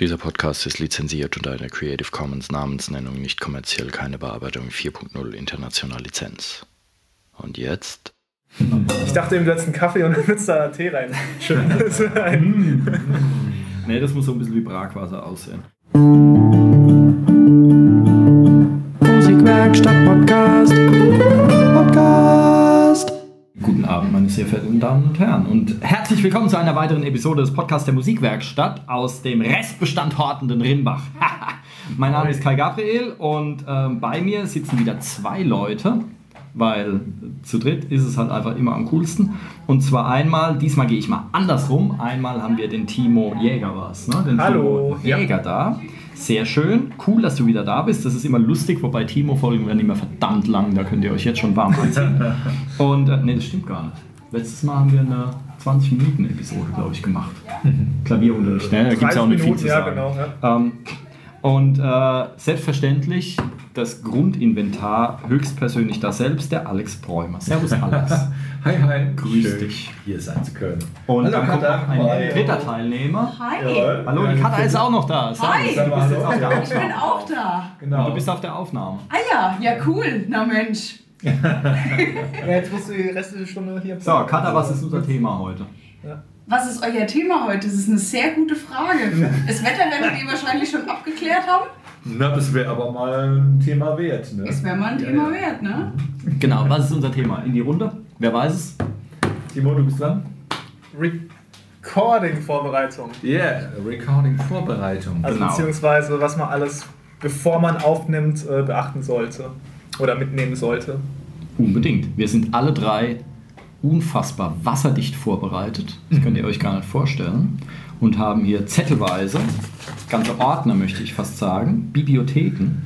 Dieser Podcast ist lizenziert unter einer Creative Commons Namensnennung nicht kommerziell keine Bearbeitung 4.0 international Lizenz. Und jetzt? Ich dachte eben, du hättest einen Kaffee und dann würdest da Tee rein. Schön. Nee, das muss so ein bisschen wie Bragwasser aussehen. Musikwerkstatt sehr verehrten Damen und Herren. Und herzlich willkommen zu einer weiteren Episode des Podcasts der Musikwerkstatt aus dem Restbestand hortenden Rimbach. mein Name ist Kai Gabriel und ähm, bei mir sitzen wieder zwei Leute, weil zu dritt ist es halt einfach immer am coolsten. Und zwar einmal, diesmal gehe ich mal andersrum. Einmal haben wir den Timo Jäger was, ne? Den Hallo. Timo Jäger da. Sehr schön, cool, dass du wieder da bist. Das ist immer lustig, wobei Timo-Folgen werden immer verdammt lang. Da könnt ihr euch jetzt schon warm anziehen. Und äh, nee, das stimmt gar nicht. Letztes Mal haben wir eine 20-Minuten-Episode, glaube ich, gemacht. Klavierunterricht, ne? Da gibt es ja auch nicht viel zu ja, sagen. genau. Ja. Ähm, und äh, selbstverständlich das Grundinventar höchstpersönlich da selbst, der Alex Bräumer. Servus Alex. Hi, hi. Grüß Schön, dich. hier sein zu können. Und Hallo, dann kommt noch ein Hi. dritter Teilnehmer. Hi, Hallo, die Katha ist auch noch da. Hi. Du bist jetzt auf der ich bin Aufnahme. auch da. Genau. Du bist auf der Aufnahme. Ah ja, ja cool. Na Mensch. Ja, jetzt musst du die restliche Stunde hier So, Katha, was ist unser Thema heute? Was ist euer Thema heute? Das ist eine sehr gute Frage. Das Wetter werdet ihr wahrscheinlich schon abgeklärt haben. Na, das wäre aber mal ein Thema wert, ne? Es wäre mal ein Ja, Thema ja. wert, ne? Genau, was ist unser Thema? In die Runde? Wer weiß es? Timo, du bist dran? Recording-Vorbereitung. Yeah, Recording-Vorbereitung. Also Genau. beziehungsweise, was man alles, bevor man aufnimmt, äh, beachten sollte. Oder mitnehmen sollte. Unbedingt. Wir sind alle drei unfassbar wasserdicht vorbereitet. Das könnt ihr euch gar nicht vorstellen. Und haben hier zettelweise, ganze Ordner möchte ich fast sagen, Bibliotheken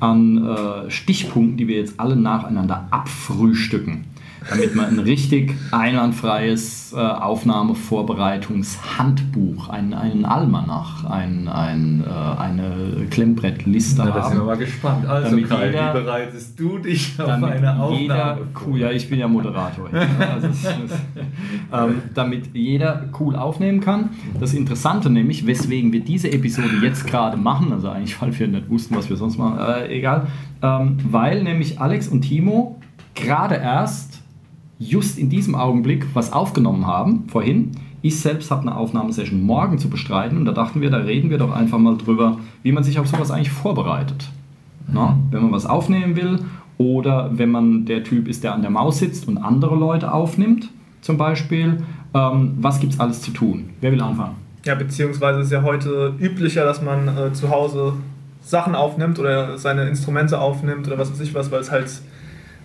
an äh, Stichpunkten, die wir jetzt alle nacheinander abfrühstücken. Damit man ein richtig einwandfreies äh, Aufnahmevorbereitungshandbuch, ein, einen Almanach, ein, ein, äh, eine Klemmbrettliste Na, da sind wir mal gespannt. Also, Damit Kai, jeder- wie bereitest du dich auf eine Aufnahme jeder cool, ja, ich bin ja Moderator. hier, also es, ähm, damit jeder cool aufnehmen kann. Das Interessante nämlich, weswegen wir diese Episode jetzt gerade machen, also eigentlich, weil wir nicht wussten, was wir sonst machen, äh, egal, ähm, weil nämlich Alex und Timo gerade erst just in diesem Augenblick was aufgenommen haben, vorhin. Ich selbst habe eine Aufnahmesession morgen zu bestreiten und da dachten wir, da reden wir doch einfach mal drüber, wie man sich auf sowas eigentlich vorbereitet. Na, wenn man was aufnehmen will oder wenn man der Typ ist, der an der Maus sitzt und andere Leute aufnimmt, zum Beispiel, ähm, was gibt es alles zu tun? Wer will anfangen? Ja, beziehungsweise ist ja heute üblicher, dass man äh, zu Hause Sachen aufnimmt oder seine Instrumente aufnimmt oder was weiß ich was, weil es halt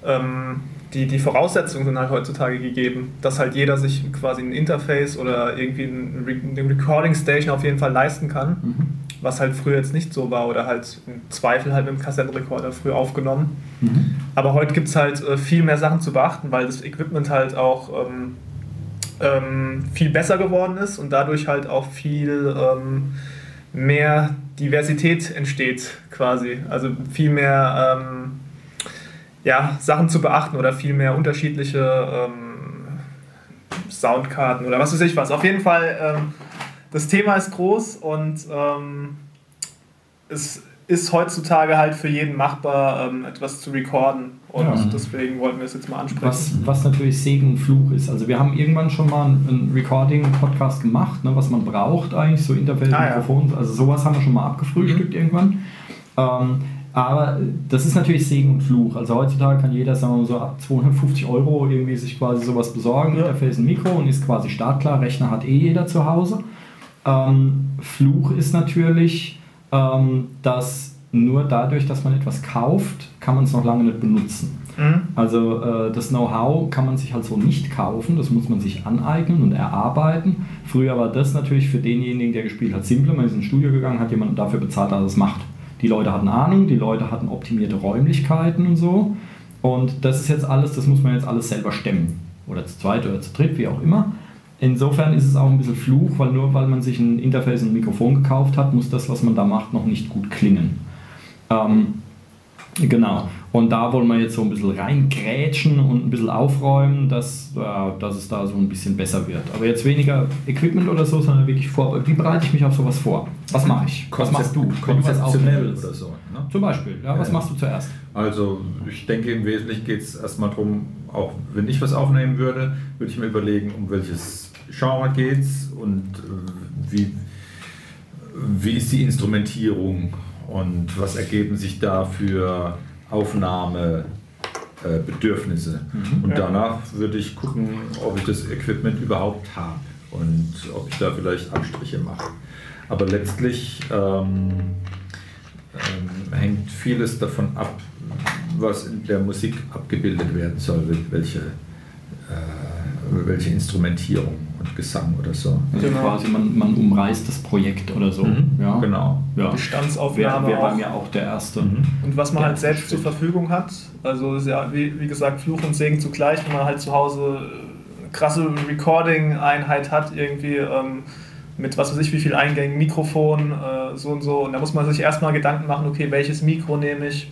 ähm, die, die Voraussetzungen sind halt heutzutage gegeben, dass halt jeder sich quasi ein Interface oder irgendwie eine Recording Station auf jeden Fall leisten kann, was halt früher jetzt nicht so war oder halt im Zweifel halt mit dem Kassettenrekorder früher aufgenommen. Aber heute gibt es halt äh, viel mehr Sachen zu beachten, weil das Equipment halt auch ähm, ähm, viel besser geworden ist und dadurch halt auch viel ähm, mehr Diversität entsteht quasi. Also viel mehr ähm, ja, Sachen zu beachten oder viel mehr unterschiedliche ähm, Soundkarten oder was weiß ich was. Auf jeden Fall, ähm, das Thema ist groß und ähm, es ist heutzutage halt für jeden machbar, ähm, etwas zu recorden. Und Ja. deswegen wollten wir es jetzt mal ansprechen. Was, was natürlich Segen und Fluch ist. Also wir haben irgendwann schon mal einen Recording-Podcast gemacht, ne, was man braucht eigentlich, so Interface, Ah, ja. Mikrofon, also sowas haben wir schon mal abgefrühstückt irgendwann. Ähm, aber das ist natürlich Segen und Fluch. Also heutzutage kann jeder, sagen wir mal so, ab 250 Euro irgendwie sich quasi sowas besorgen, Ja. Interface, ein Mikro und ist quasi startklar. Rechner hat eh jeder zu Hause. Ähm, Fluch ist natürlich, ähm, dass nur dadurch, dass man etwas kauft, kann man es noch lange nicht benutzen. Mhm. Also äh, das Know-how kann man sich halt so nicht kaufen, das muss man sich aneignen und erarbeiten. Früher war das natürlich für denjenigen, der gespielt hat, simpler. Man ist ins Studio gegangen, hat jemanden dafür bezahlt, dass er es macht. Die Leute hatten Ahnung, die Leute hatten optimierte Räumlichkeiten und so. Und das ist jetzt alles, das muss man jetzt alles selber stemmen. Oder zu zweit oder zu dritt, wie auch immer. Insofern ist es auch ein bisschen Fluch, weil nur weil man sich ein Interface und ein Mikrofon gekauft hat, muss das, was man da macht, noch nicht gut klingen. Ähm, Genau. Und da wollen wir jetzt so ein bisschen reingrätschen und ein bisschen aufräumen, dass, äh, dass es da so ein bisschen besser wird. Aber jetzt weniger Equipment oder so, sondern wirklich vor. Wie bereite ich mich auf sowas vor? Was mache ich? Was machst du? du was Konzeptionell willst? oder so. Ne? Zum Beispiel, ja, was Ja. machst du zuerst? Also ich denke im Wesentlichen geht es erstmal darum, auch wenn ich was aufnehmen würde, würde ich mir überlegen, um welches Genre geht es und äh, wie, wie ist die Instrumentierung und was ergeben sich da für Aufnahmebedürfnisse. Äh, Bedürfnisse. Und danach würde ich gucken, ob ich das Equipment überhaupt habe und ob ich da vielleicht Abstriche mache. Aber letztlich ähm, ähm, hängt vieles davon ab, was in der Musik abgebildet werden soll, wel- welche, äh, welche Instrumentierung und Gesang oder so. Also Genau. quasi man, man umreißt das Projekt oder so. Ja, Genau. Ja. Wäre Bestandsaufnahme wär bei mir auch der erste. Mhm. Und was man Ja, halt selbst zur. Verfügung hat, also ist ja wie, wie gesagt Fluch und Segen zugleich, wenn man halt zu Hause eine krasse Recording-Einheit hat, irgendwie ähm, mit was weiß ich wie viel Eingängen, Mikrofon, äh, so und so. Und da muss man sich erstmal Gedanken machen, okay, welches Mikro nehme ich,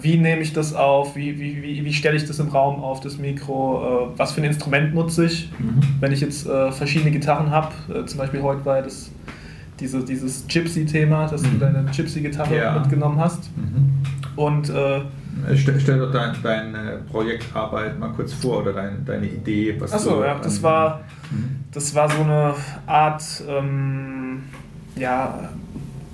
wie nehme ich das auf, wie, wie, wie, wie stelle ich das im Raum auf, das Mikro, äh, was für ein Instrument nutze ich. Mhm. Wenn ich jetzt äh, verschiedene Gitarren habe, äh, zum Beispiel heute war das diese, dieses Gypsy-Thema, dass du Mhm. deine Gypsy-Gitarre Ja. mitgenommen hast. Mhm. Und äh, Stell, stell doch dein, deine Projektarbeit mal kurz vor oder dein, deine Idee. Was achso, du ja, das war, Mhm. das war so eine Art, ähm, ja,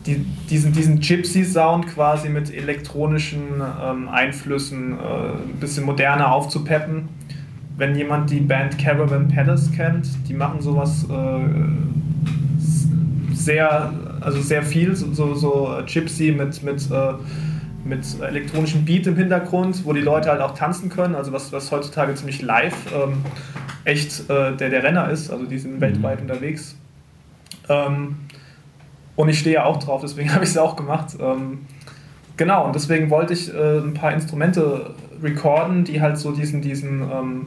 die, diesen, diesen Gypsy-Sound quasi mit elektronischen ähm, Einflüssen äh, ein bisschen moderner aufzupeppen. Wenn jemand die Band Caravan Palace kennt, die machen sowas äh, sehr, also sehr viel, so, so, so Gypsy mit, mit, äh, mit elektronischem Beat im Hintergrund, wo die Leute halt auch tanzen können, also was, was heutzutage ziemlich live ähm, echt äh, der, der Renner ist, also die sind weltweit unterwegs. Ähm, und ich stehe ja auch drauf, deswegen habe ich es auch gemacht. Ähm, genau, und deswegen wollte ich äh, ein paar Instrumente recorden, die halt so diesen, diesen, ähm,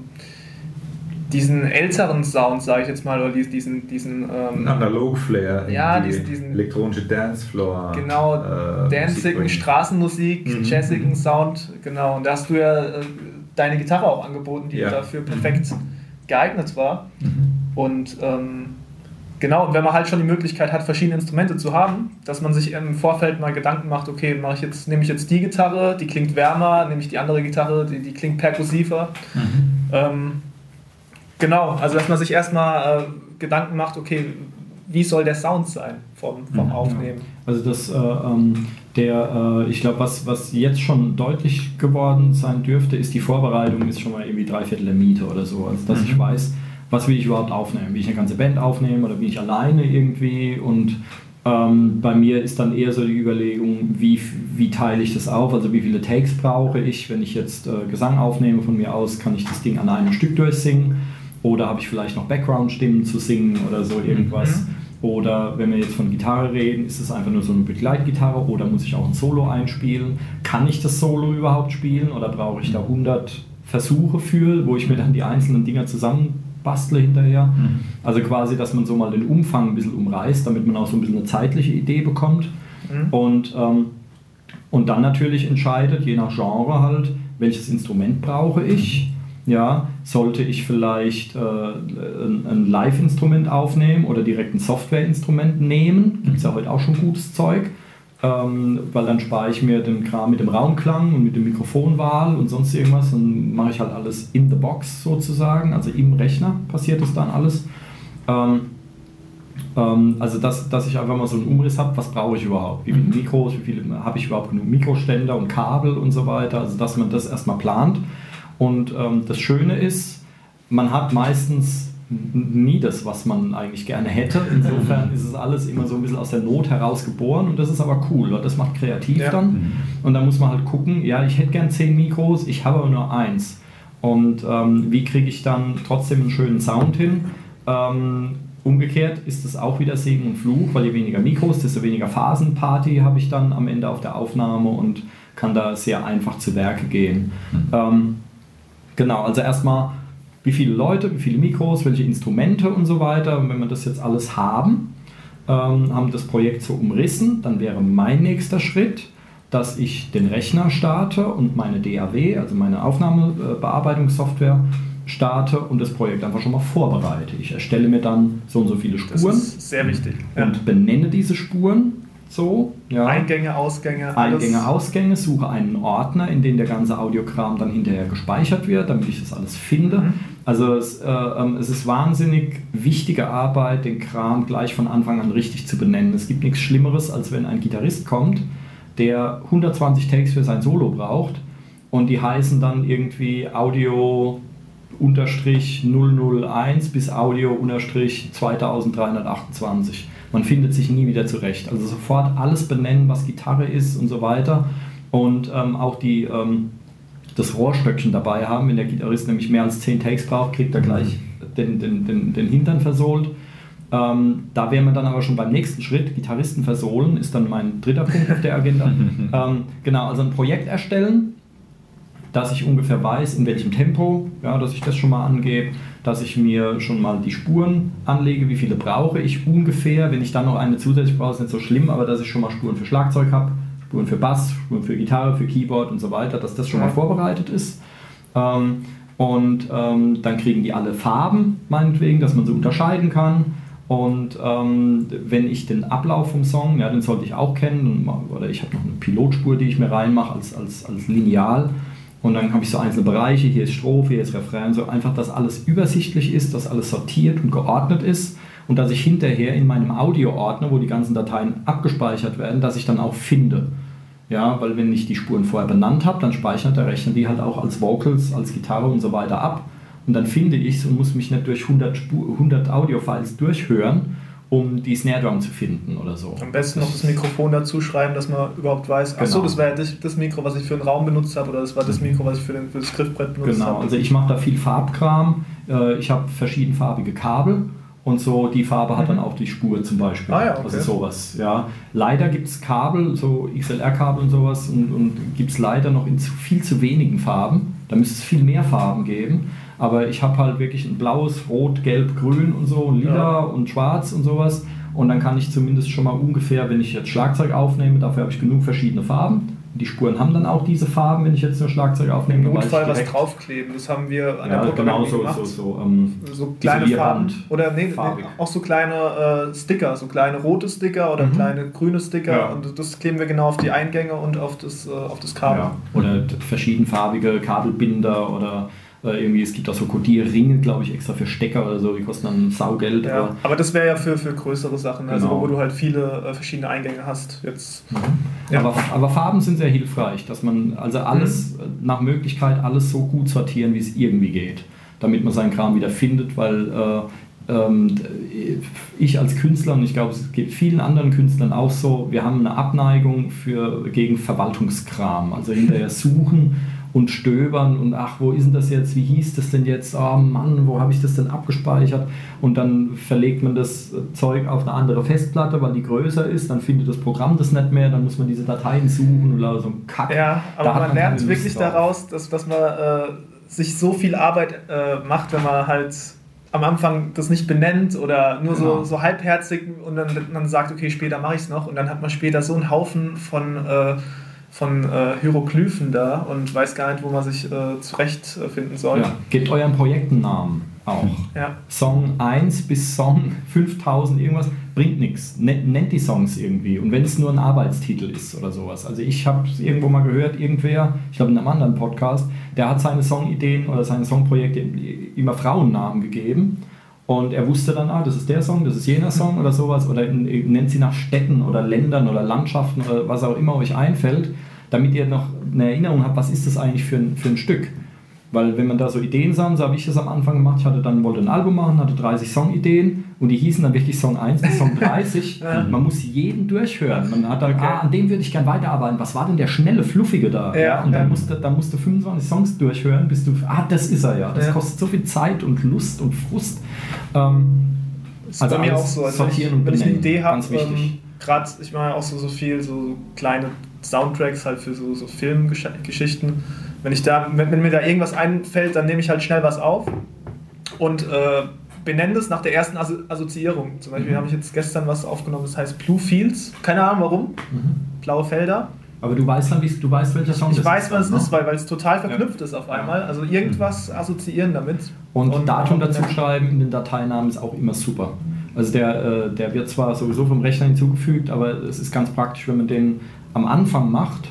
diesen älteren Sound, sage ich jetzt mal, oder diesen, diesen, ähm, Analog-Flair, in Ja, die diesen- diesen- elektronische Dancefloor. Genau, äh, bringen. Straßenmusik, Mhm. jazzigen Sound, genau. Und da hast du ja äh, deine Gitarre auch angeboten, die Ja. dafür perfekt geeignet war. Mhm. Und ähm, genau, und wenn man halt schon die Möglichkeit hat, verschiedene Instrumente zu haben, dass man sich im Vorfeld mal Gedanken macht, okay, mache ich jetzt, nehme ich jetzt die Gitarre, die klingt wärmer, nehme ich die andere Gitarre, die, die klingt perkussiver. Ähm, genau, also dass man sich erstmal äh, Gedanken macht, okay, wie soll der Sound sein vom, vom Mhm. Aufnehmen. Also das, äh, ähm, der, äh, ich glaube, was, was jetzt schon deutlich geworden sein dürfte, ist die Vorbereitung ist schon mal irgendwie drei Viertel der Miete oder so. Also dass ich weiß, was will ich überhaupt aufnehmen? Will ich eine ganze Band aufnehmen oder bin ich alleine irgendwie? Und ähm, bei mir ist dann eher so die Überlegung, wie, wie teile ich das auf? Also wie viele Takes brauche ich? Wenn ich jetzt äh, Gesang aufnehme von mir aus, kann ich das Ding an einem Stück durchsingen? Oder habe ich vielleicht noch Background-Stimmen zu singen oder so irgendwas? Oder wenn wir jetzt von Gitarre reden, ist es einfach nur so eine Begleitgitarre oder muss ich auch ein Solo einspielen? Kann ich das Solo überhaupt spielen oder brauche ich da 100 Versuche für, wo ich mir dann die einzelnen Dinger zusammenbastle hinterher? Also quasi, dass man so mal den Umfang ein bisschen umreißt, damit man auch so ein bisschen eine zeitliche Idee bekommt. Mhm. Und, ähm, und dann natürlich entscheidet, je nach Genre halt, welches Instrument brauche ich. Ja, sollte ich vielleicht äh, ein, ein Live-Instrument aufnehmen oder direkt ein Software-Instrument nehmen? Gibt es ja heute auch schon gutes Zeug. Ähm, weil dann spare ich mir den Kram mit dem Raumklang und mit der Mikrofonwahl und sonst irgendwas. Dann mache ich halt alles in the box sozusagen, also im Rechner passiert das dann alles. Ähm, ähm, also, dass, dass ich einfach mal so einen Umriss habe, was brauche ich überhaupt? Wie viele Mikros, wie viele habe ich überhaupt genug Mikroständer und Kabel und so weiter? Also, dass man das erstmal plant. Und ähm, das Schöne ist, man hat meistens nie das, was man eigentlich gerne hätte. Insofern ist es alles immer so ein bisschen aus der Not heraus geboren und das ist aber cool, weil das macht kreativ Ja. dann. Und da muss man halt gucken, ja, ich hätte gern zehn Mikros, ich habe aber nur eins. Und ähm, wie kriege ich dann trotzdem einen schönen Sound hin? Ähm, umgekehrt ist es auch wieder Segen und Fluch, weil je weniger Mikros, desto weniger Phasenparty habe ich dann am Ende auf der Aufnahme und kann da sehr einfach zu Werke gehen. Ähm, genau, also erstmal, wie viele Leute, wie viele Mikros, welche Instrumente und so weiter. Und wenn wir das jetzt alles haben, ähm, haben das Projekt so umrissen, dann wäre mein nächster Schritt, dass ich den Rechner starte und meine DAW, also meine Aufnahmebearbeitungssoftware, starte und das Projekt einfach schon mal vorbereite. Ich erstelle mir dann so und so viele Spuren. Das ist sehr wichtig. Und benenne diese Spuren so. Ja. Eingänge, Ausgänge. Eingänge, Ausgänge, suche einen Ordner, in dem der ganze Audiokram dann hinterher gespeichert wird, damit ich das alles finde. Mhm. Also es, äh, ähm, es ist wahnsinnig wichtige Arbeit, den Kram gleich von Anfang an richtig zu benennen. Es gibt nichts Schlimmeres, als wenn ein Gitarrist kommt, der 120 Takes für sein Solo braucht und die heißen dann irgendwie Audio unterstrich 001 bis Audio unterstrich 2328. Man findet sich nie wieder zurecht. Also sofort alles benennen, was Gitarre ist und so weiter. Und ähm, auch die, ähm, das Rohrstöckchen dabei haben. Wenn der Gitarrist nämlich mehr als 10 Takes braucht, kriegt er gleich den, den, den, den Hintern versohlt. Ähm, da wären wir dann aber schon beim nächsten Schritt. Gitarristen versohlen ist dann mein dritter Punkt auf der Agenda. ähm, genau, also ein Projekt erstellen, dass ich ungefähr weiß, in welchem Tempo, ja, dass ich das schon mal angebe, dass ich mir schon mal die Spuren anlege, wie viele brauche ich ungefähr. Wenn ich dann noch eine zusätzlich brauche, ist nicht so schlimm, aber dass ich schon mal Spuren für Schlagzeug habe, Spuren für Bass, Spuren für Gitarre, für Keyboard und so weiter, dass das schon mal vorbereitet ist. Ähm, und ähm, dann kriegen die alle Farben, meinetwegen, dass man sie unterscheiden kann. Und ähm, wenn ich den Ablauf vom Song, ja, den sollte ich auch kennen, oder ich habe noch eine Pilotspur, die ich mir reinmache als, als, als Lineal. Und dann habe ich so einzelne Bereiche, hier ist Strophe, hier ist Refrain, so einfach, dass alles übersichtlich ist, dass alles sortiert und geordnet ist und dass ich hinterher in meinem Audio-Ordner, wo die ganzen Dateien abgespeichert werden, dass ich dann auch finde. Ja, weil wenn ich die Spuren vorher benannt habe, dann speichert der Rechner die halt auch als Vocals, als Gitarre und so weiter ab. Und dann finde ich es und muss mich nicht durch 100, 100 Audio-Files durchhören, um die Snare Drum zu finden oder so. Am besten noch das Mikrofon dazu schreiben, dass man überhaupt weiß, genau. achso, das war ja das, das, Mikro, was ich für den Raum benutzt habe oder das war das mhm. Mikro, was ich für, den, für das Griffbrett benutzt genau. habe. Genau, also ich mache da viel Farbkram, äh, ich habe verschiedenfarbige Kabel und so die Farbe hat dann mhm. auch die Spur zum Beispiel. Ah, ja, okay. Also sowas, ja. Leider gibt es Kabel, so XLR-Kabel und sowas und, und gibt es leider noch in zu, viel zu wenigen Farben. Da müsste es viel mehr Farben geben. Aber ich habe halt wirklich ein blaues, rot, gelb, grün und so, lila ja. und schwarz und sowas. Und dann kann ich zumindest schon mal ungefähr, wenn ich jetzt Schlagzeug aufnehme, dafür habe ich genug verschiedene Farben. Die Spuren haben dann auch diese Farben, wenn ich jetzt nur Schlagzeug aufnehme. Im Notfall was draufkleben, das haben wir an ja, der genau so, gemacht. So, so, ähm, so kleine Farben. Oder nee, nee, auch so kleine äh, Sticker, so kleine rote Sticker oder mhm. kleine grüne Sticker. Ja. Und das kleben wir genau auf die Eingänge und auf das, äh, auf das Kabel. Ja. Oder verschiedenfarbige Kabelbinder oder äh, irgendwie, es gibt auch so Kodierringe, glaube ich, extra für Stecker oder so, die kosten dann Saugeld. Ja, aber, aber das wäre ja für, für größere Sachen, also genau. wo du halt viele äh, verschiedene Eingänge hast. Jetzt, mhm. ja. aber, aber Farben sind sehr hilfreich, dass man also alles mhm. nach Möglichkeit alles so gut sortieren, wie es irgendwie geht, damit man seinen Kram wieder findet, weil äh, ähm, ich als Künstler und ich glaube, es geht vielen anderen Künstlern auch so, wir haben eine Abneigung für, gegen Verwaltungskram, also hinterher suchen und stöbern und ach, wo ist denn das jetzt, wie hieß das denn jetzt, oh Mann, wo habe ich das denn abgespeichert? Und dann verlegt man das Zeug auf eine andere Festplatte, weil die größer ist, dann findet das Programm das nicht mehr, dann muss man diese Dateien suchen oder so ein Kack. Ja, aber man lernt wirklich drauf. daraus, dass, dass man äh, sich so viel Arbeit äh, macht, wenn man halt am Anfang das nicht benennt oder nur genau. so, so halbherzig und dann, dann sagt, okay, später mache ich es noch und dann hat man später so einen Haufen von äh, von äh, Hieroglyphen da und weiß gar nicht, wo man sich äh, zurechtfinden soll. Ja. Gebt euren Projekten Namen auch. Ja. Song 1 bis Song 5000 irgendwas bringt nichts. Nennt die Songs irgendwie. Und wenn es nur ein Arbeitstitel ist oder sowas. Also ich habe es irgendwo mal gehört, irgendwer, ich glaube in einem anderen Podcast, der hat seine Songideen oder seine Songprojekte immer Frauennamen gegeben. Und er wusste dann, ah, das ist der Song, das ist jener Song oder sowas. Oder nennt sie nach Städten oder Ländern oder Landschaften oder was auch immer euch einfällt, damit ihr noch eine Erinnerung habt, was ist das eigentlich für ein, für ein Stück. Weil wenn man da so Ideen sammelt, so habe ich das am Anfang gemacht, ich hatte dann, wollte ein Album machen, hatte 30 Songideen und die hießen dann wirklich Song 1 bis Song 30. ja. Man muss jeden durchhören. Man hat dann, okay. ah, an dem würde ich gerne weiterarbeiten. Was war denn der schnelle, fluffige da? Ja, und dann, ja. musste, dann musst du 25 Songs durchhören, bis du, ah, das ist er ja. Das kostet so viel Zeit und Lust und Frust. Ähm, ist also bei mir auch so. Also sortieren ich, und wenn ich eine Idee habe, ähm, gerade, ich mache auch so, so viel, so kleine Soundtracks halt für so, so Filmgeschichten wenn, ich da, wenn, wenn mir da irgendwas einfällt, dann nehme ich halt schnell was auf und äh, benenne es nach der ersten Asso Assoziierung. Zum Beispiel mhm. habe ich jetzt gestern was aufgenommen, das heißt Blue Fields. Keine Ahnung warum. Mhm. Blaue Felder. Aber du weißt dann, wie du weißt, welcher Song Ich das weiß, was es ne? ist, weil, weil es total verknüpft ist auf einmal. Also irgendwas assoziieren damit. Und, Datum auch- dazu schreiben in den Dateinamen ist auch immer super. Also der, äh, der wird zwar sowieso vom Rechner hinzugefügt, aber es ist ganz praktisch, wenn man den am Anfang macht,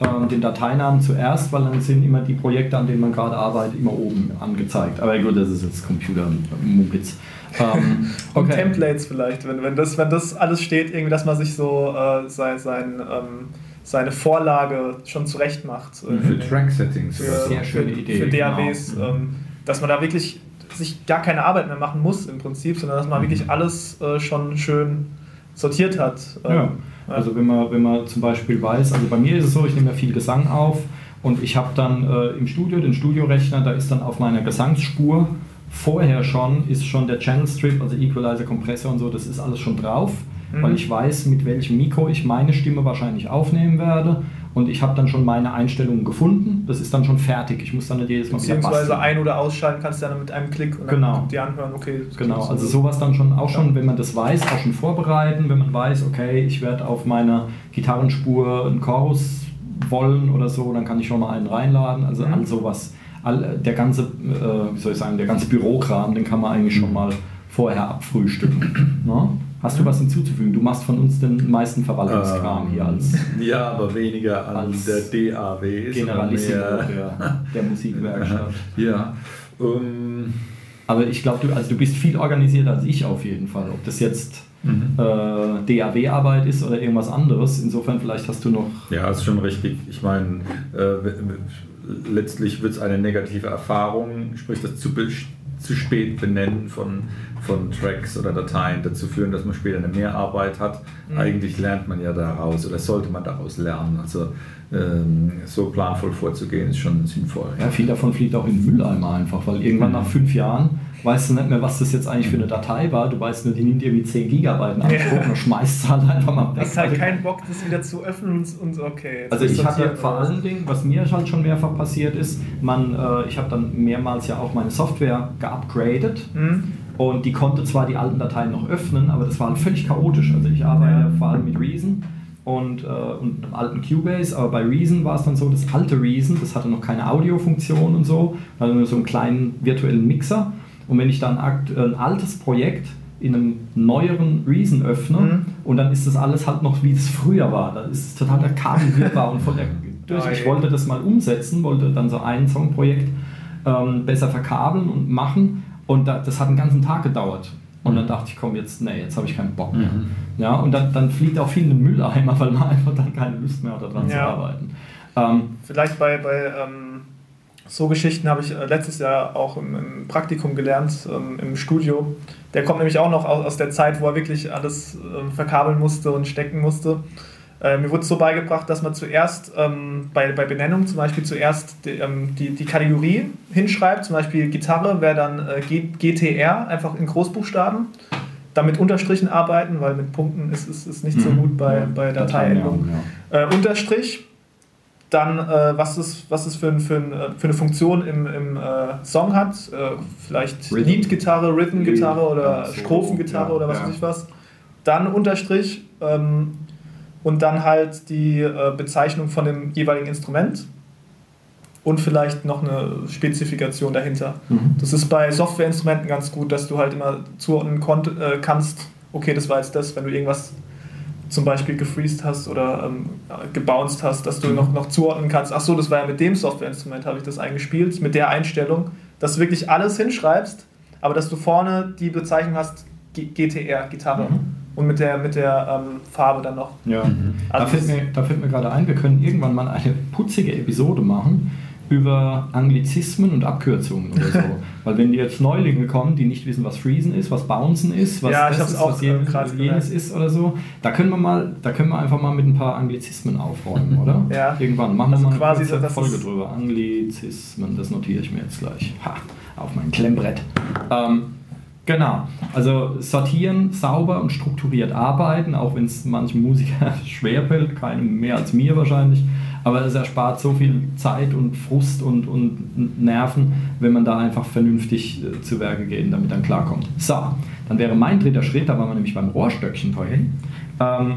ähm, den Dateinamen zuerst, weil dann sind immer die Projekte, an denen man gerade arbeitet, immer oben angezeigt. Aber gut, das ist jetzt Computer-Mumpitz. Ähm, Und okay. Templates vielleicht, wenn, wenn, das, wenn das alles steht, irgendwie, dass man sich so äh, sein, sein, ähm, seine Vorlage schon zurecht macht. Für Track-Settings. für. Sehr schöne für, Idee, für genau. DAWs, ähm, dass man da wirklich sich gar keine Arbeit mehr machen muss im Prinzip, sondern dass man wirklich alles äh, schon schön sortiert hat. Ähm, Ja. Also wenn man, wenn man zum Beispiel weiß, also bei mir ist es so, ich nehme ja viel Gesang auf und ich habe dann äh, im Studio den Studiorechner, da ist dann auf meiner Gesangsspur vorher schon, ist schon der Channel Strip, also Equalizer, Kompressor und so, das ist alles schon drauf, Mhm. weil ich weiß, mit welchem Mikro ich meine Stimme wahrscheinlich aufnehmen werde und ich habe dann schon meine Einstellungen gefunden, das ist dann schon fertig, ich muss dann nicht jedes Mal wieder Beziehungsweise ein- oder ausschalten kannst du dann mit einem Klick und dann Genau. dir anhören, okay. Genau, also so. sowas dann schon, auch schon, wenn man das weiß, auch schon vorbereiten, wenn man weiß, okay, ich werde auf meiner Gitarrenspur einen Chorus wollen oder so, dann kann ich schon mal einen reinladen, also Mhm. all sowas. All, der ganze, äh, wie soll ich sagen, der ganze Bürokram, den kann man eigentlich schon mal vorher abfrühstücken. Ne? Hast du was hinzuzufügen? Du machst von uns den meisten Verwaltungskram hier als Ja, aber weniger an als der DAW. Generalissimo der, der Musikwerkstatt. Ja. Ähm, Aber ich glaube, du, also du bist viel organisierter als ich auf jeden Fall. Ob das jetzt Mhm. äh, DAW-Arbeit ist oder irgendwas anderes. Insofern vielleicht hast du noch. Ja, ist schon richtig. Ich meine, äh, letztlich wird es eine negative Erfahrung, sprich das zu, zu spät benennen von, von Tracks oder Dateien dazu führen, dass man später eine Mehrarbeit hat. Mhm. Eigentlich lernt man ja daraus oder sollte man daraus lernen. Also ähm, so planvoll vorzugehen ist schon sinnvoll. Ja, viel davon fliegt auch in den Mülleimer einfach, weil irgendwann nach fünf Jahren weißt du nicht mehr, was das jetzt eigentlich für eine Datei war. Du weißt nur, die nimmt irgendwie 10 Gigabyte Anspruch Ja. und schmeißt es halt einfach mal Du weg. hast halt keinen Bock, das wieder zu öffnen und, und so, okay. Also ich hatte hier- vor allen Dingen, was mir halt schon mehrfach passiert ist, man, äh, ich habe dann mehrmals ja auch meine Software geupgradet Hm? Und die konnte zwar die alten Dateien noch öffnen, aber das war halt völlig chaotisch. Also ich arbeite Ja. vor allem mit Reason und, äh, und einem alten Cubase, aber bei Reason war es dann so, das alte Reason, das hatte noch keine Audiofunktion und so, also nur so einen kleinen virtuellen Mixer und wenn ich dann äh, ein altes Projekt in einem neueren Reason öffne Mhm. und dann ist das alles halt noch wie es früher war, dann ist es total der Kabelwirrwarr und von der durch. Ich wollte das mal umsetzen, wollte dann so ein Songprojekt ähm, besser verkabeln und machen und da, das hat einen ganzen Tag gedauert. Und dann dachte ich, komm, jetzt, nee, jetzt habe ich keinen Bock mehr. Mhm. Ja, und dann, dann fliegt auch viel in den Mülleimer, weil man einfach dann keine Lust mehr hat, daran zu Ja. arbeiten. Ähm, Vielleicht bei, bei ähm, so Geschichten habe ich äh, letztes Jahr auch im, im Praktikum gelernt, ähm, im Studio. Der kommt nämlich auch noch aus, aus der Zeit, wo er wirklich alles ähm, verkabeln musste und stecken musste. Äh, mir wurde so beigebracht, dass man zuerst ähm, bei, bei Benennung zum Beispiel zuerst die, ähm, die, die Kategorie hinschreibt, zum Beispiel Gitarre wäre dann äh, G, GTR, einfach in Großbuchstaben. Dann mit Unterstrichen arbeiten, weil mit Punkten ist es ist, ist nicht so Mhm. gut bei, Ja, bei Dateiendungen. ja. Äh, Unterstrich, dann äh, was es, was es für, ein, für, ein, äh, für eine Funktion im, im äh, Song hat, äh, vielleicht. Lead-Gitarre, Rhythm-Gitarre oder so, Strophengitarre ja, oder was ja. weiß ich was. Dann Unterstrich ähm, und dann halt die äh, Bezeichnung von dem jeweiligen Instrument und vielleicht noch eine Spezifikation dahinter. Mhm. Das ist bei Softwareinstrumenten ganz gut, dass du halt immer zuordnen konnt, äh, kannst, okay, das war jetzt das, wenn du irgendwas zum Beispiel gefreezed hast oder ähm, gebounced hast, dass du noch, noch zuordnen kannst, ach so, das war ja mit dem Softwareinstrument, habe ich das eingespielt, mit der Einstellung, dass du wirklich alles hinschreibst, aber dass du vorne die Bezeichnung hast, G GTR, Gitarre. Mhm. Und mit der, mit der ähm, Farbe dann noch. Ja. Da, Also fällt das- mir, da fällt mir gerade ein, wir können irgendwann mal eine putzige Episode machen über Anglizismen und Abkürzungen oder so. Weil wenn jetzt Neulinge kommen, die nicht wissen, was Freezen ist, was Bouncen ist, was Ja, das ist, auch, was jenes, jenes ist oder so, da können wir mal, da können wir einfach mal mit ein paar Anglizismen aufräumen, oder? Ja. Irgendwann machen wir Also mal eine das Folge drüber. Anglizismen, das notiere ich mir jetzt gleich. Ha, auf mein Klemmbrett. Ähm, Genau, also sortieren, sauber und strukturiert arbeiten, auch wenn es manchen Musikern schwerfällt, keinem mehr als mir wahrscheinlich, aber es erspart so viel Zeit und Frust und, und Nerven, wenn man da einfach vernünftig äh, zu Werke geht und damit dann klarkommt. So, dann wäre mein dritter Schritt, da waren wir nämlich beim Rohrstöckchen vorhin. Ähm,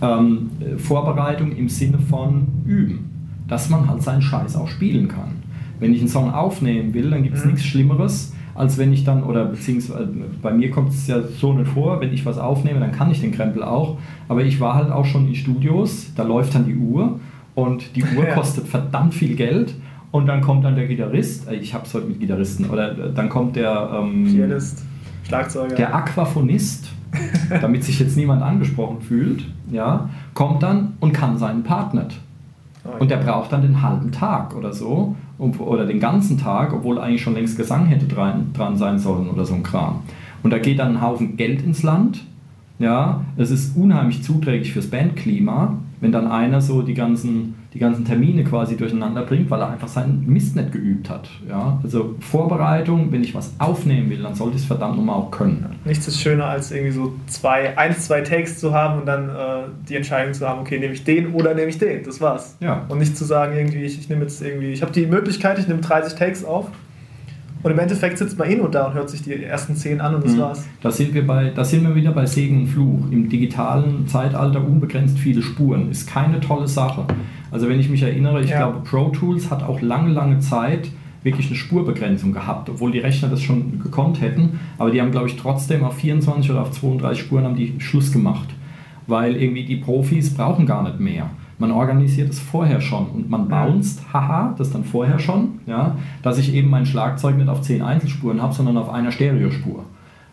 ähm, Vorbereitung im Sinne von üben, dass man halt seinen Scheiß auch spielen kann. Wenn ich einen Song aufnehmen will, dann gibt es mhm. nichts Schlimmeres, als wenn ich dann, oder beziehungsweise bei mir kommt es ja so nicht vor, wenn ich was aufnehme, dann kann ich den Krempel auch. Aber ich war halt auch schon in Studios, da läuft dann die Uhr und die Uhr ja. kostet verdammt viel Geld. Und dann kommt dann der Gitarrist, äh, ich habe es heute mit Gitarristen, oder äh, dann kommt der ähm, Pianist, Schlagzeuger. Der Aquaphonist, damit sich jetzt niemand angesprochen fühlt, ja, kommt dann und kann seinen Part nicht. Oh, und der braucht dann den halben Tag oder so, oder den ganzen Tag, obwohl eigentlich schon längst Gesang hätte dran, dran sein sollen oder so ein Kram. Und da geht dann ein Haufen Geld ins Land. Ja, es ist unheimlich zuträglich fürs Bandklima, wenn dann einer so die ganzen die ganzen Termine quasi durcheinander bringt, weil er einfach seinen Mist nicht geübt hat. Ja? Also Vorbereitung, wenn ich was aufnehmen will, dann sollte ich es verdammt nochmal auch können. Nichts ist schöner, als irgendwie so zwei, eins, zwei Takes zu haben und dann äh, die Entscheidung zu haben, okay, nehme ich den oder nehme ich den. Das war's. Ja. Und nicht zu sagen, irgendwie, ich, ich nehme jetzt irgendwie, ich habe die Möglichkeit, ich nehme 30 Takes auf und im Endeffekt sitzt man eh nur da und hört sich die ersten zehn an und das mhm. war's. Da sind, wir bei, da sind wir wieder bei Segen und Fluch. Im digitalen Zeitalter unbegrenzt viele Spuren. Ist keine tolle Sache. Also wenn ich mich erinnere, ich ja. glaube Pro Tools hat auch lange, lange Zeit wirklich eine Spurbegrenzung gehabt, obwohl die Rechner das schon gekonnt hätten. Aber die haben, glaube ich, trotzdem auf 24 oder auf 32 Spuren haben die Schluss gemacht. Weil irgendwie die Profis brauchen gar nicht mehr. Man organisiert es vorher schon und man bounced, haha, das dann vorher schon, ja, dass ich eben mein Schlagzeug nicht auf 10 Einzelspuren habe, sondern auf einer Stereospur.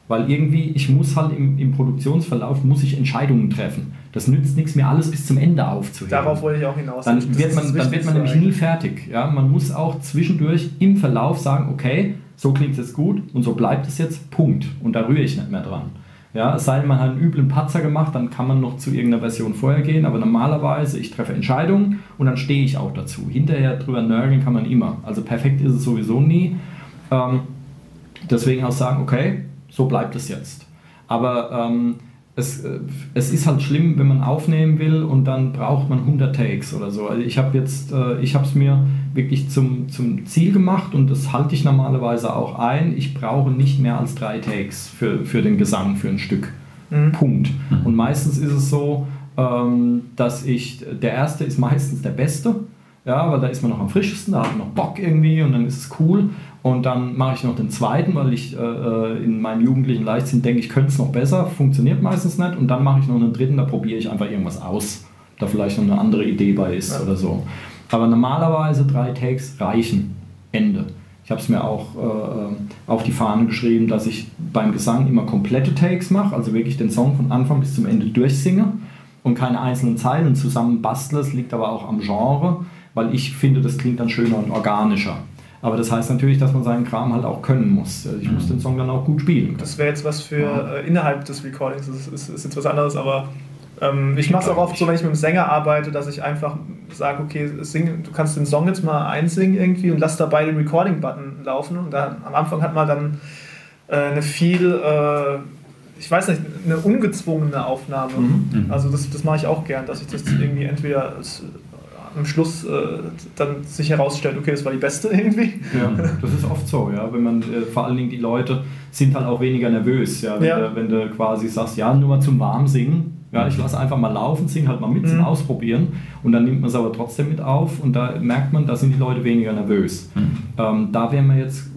Weil irgendwie, ich muss halt im, im Produktionsverlauf, muss ich Entscheidungen treffen. Das nützt nichts mehr, alles bis zum Ende aufzuheben. Darauf wollte ich auch hinaus. Dann wird man, dann wird man nämlich nie fertig. Ja? Man muss auch zwischendurch im Verlauf sagen, okay, so klingt es jetzt gut und so bleibt es jetzt, Punkt. Und da rühre ich nicht mehr dran. Ja, es sei denn, man hat einen üblen Patzer gemacht, dann kann man noch zu irgendeiner Version vorher gehen, aber normalerweise, ich treffe Entscheidungen und dann stehe ich auch dazu. Hinterher drüber nörgeln kann man immer. Also perfekt ist es sowieso nie. Ähm, deswegen auch sagen, okay, so bleibt es jetzt. Aber ähm, es, äh, es ist halt schlimm, wenn man aufnehmen will und dann braucht man 100 Takes oder so. Also ich habe jetzt, äh, ich habe es mir wirklich zum, zum Ziel gemacht und das halte ich normalerweise auch ein. Ich brauche nicht mehr als drei Takes für, für den Gesang, für ein Stück. Mhm. Punkt. Mhm. Und meistens ist es so, ähm, dass ich, der erste ist meistens der beste. Ja, weil da ist man noch am frischesten, da hat man noch Bock irgendwie und dann ist es cool. Und dann mache ich noch den zweiten, weil ich äh, äh in meinem jugendlichen Leichtsinn denke, ich könnte es noch besser, funktioniert meistens nicht. Und dann mache ich noch einen dritten, da probiere ich einfach irgendwas aus. Da vielleicht noch eine andere Idee bei ist ja. oder so. Aber normalerweise drei Takes reichen. Ende. Ich habe es mir auch äh, äh, auf die Fahnen geschrieben, dass ich beim Gesang immer komplette Takes mache, also wirklich den Song von Anfang bis zum Ende durchsinge und keine einzelnen Zeilen zusammen bastle. Es liegt aber auch am Genre, weil ich finde, das klingt dann schöner und organischer. Aber das heißt natürlich, dass man seinen Kram halt auch können muss. Also ich muss mhm. den Song dann auch gut spielen. Das wäre jetzt was für ja. äh, innerhalb des Recordings, das ist, ist, ist, jetzt was anderes, aber ähm, ich mache es auch oft so, wenn ich mit einem Sänger arbeite, dass ich einfach sage, okay, sing, du kannst den Song jetzt mal einsingen irgendwie und lass dabei den Recording-Button laufen. Und dann am Anfang hat man dann äh, eine viel, äh, ich weiß nicht, eine ungezwungene Aufnahme. Mhm. mhm. Also das, das mache ich auch gern, dass ich das irgendwie entweder am Schluss äh, dann sich herausstellt, okay, das war die beste irgendwie. Ja, das ist oft so, ja. Wenn man, äh, vor allen Dingen die Leute sind halt auch weniger nervös, ja. Wenn, ja. Du, wenn du quasi sagst, ja, nur mal zum Warmsingen, ja, ich lasse einfach mal laufen, sing halt mal mit zum mhm. Ausprobieren und dann nimmt man es aber trotzdem mit auf und da merkt man, da sind die Leute weniger nervös. Mhm. Ähm, da wären wir jetzt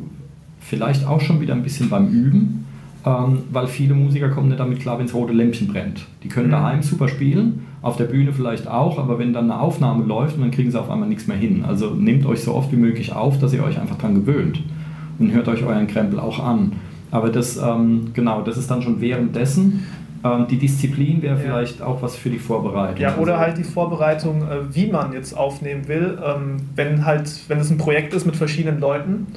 vielleicht auch schon wieder ein bisschen beim Üben, ähm, weil viele Musiker kommen nicht damit klar, wenn das rote Lämpchen brennt. Die können mhm. daheim super spielen, auf der Bühne vielleicht auch, aber wenn dann eine Aufnahme läuft, dann kriegen sie auf einmal nichts mehr hin. Also nehmt euch so oft wie möglich auf, dass ihr euch einfach dran gewöhnt und hört euch euren Krempel auch an. Aber das, ähm, genau, das ist dann schon währenddessen. Ähm, die Disziplin wäre ja. vielleicht auch was für die Vorbereitung. Ja, oder halt die Vorbereitung, äh, wie man jetzt aufnehmen will. Ähm, wenn halt, wenn es ein Projekt ist mit verschiedenen Leuten,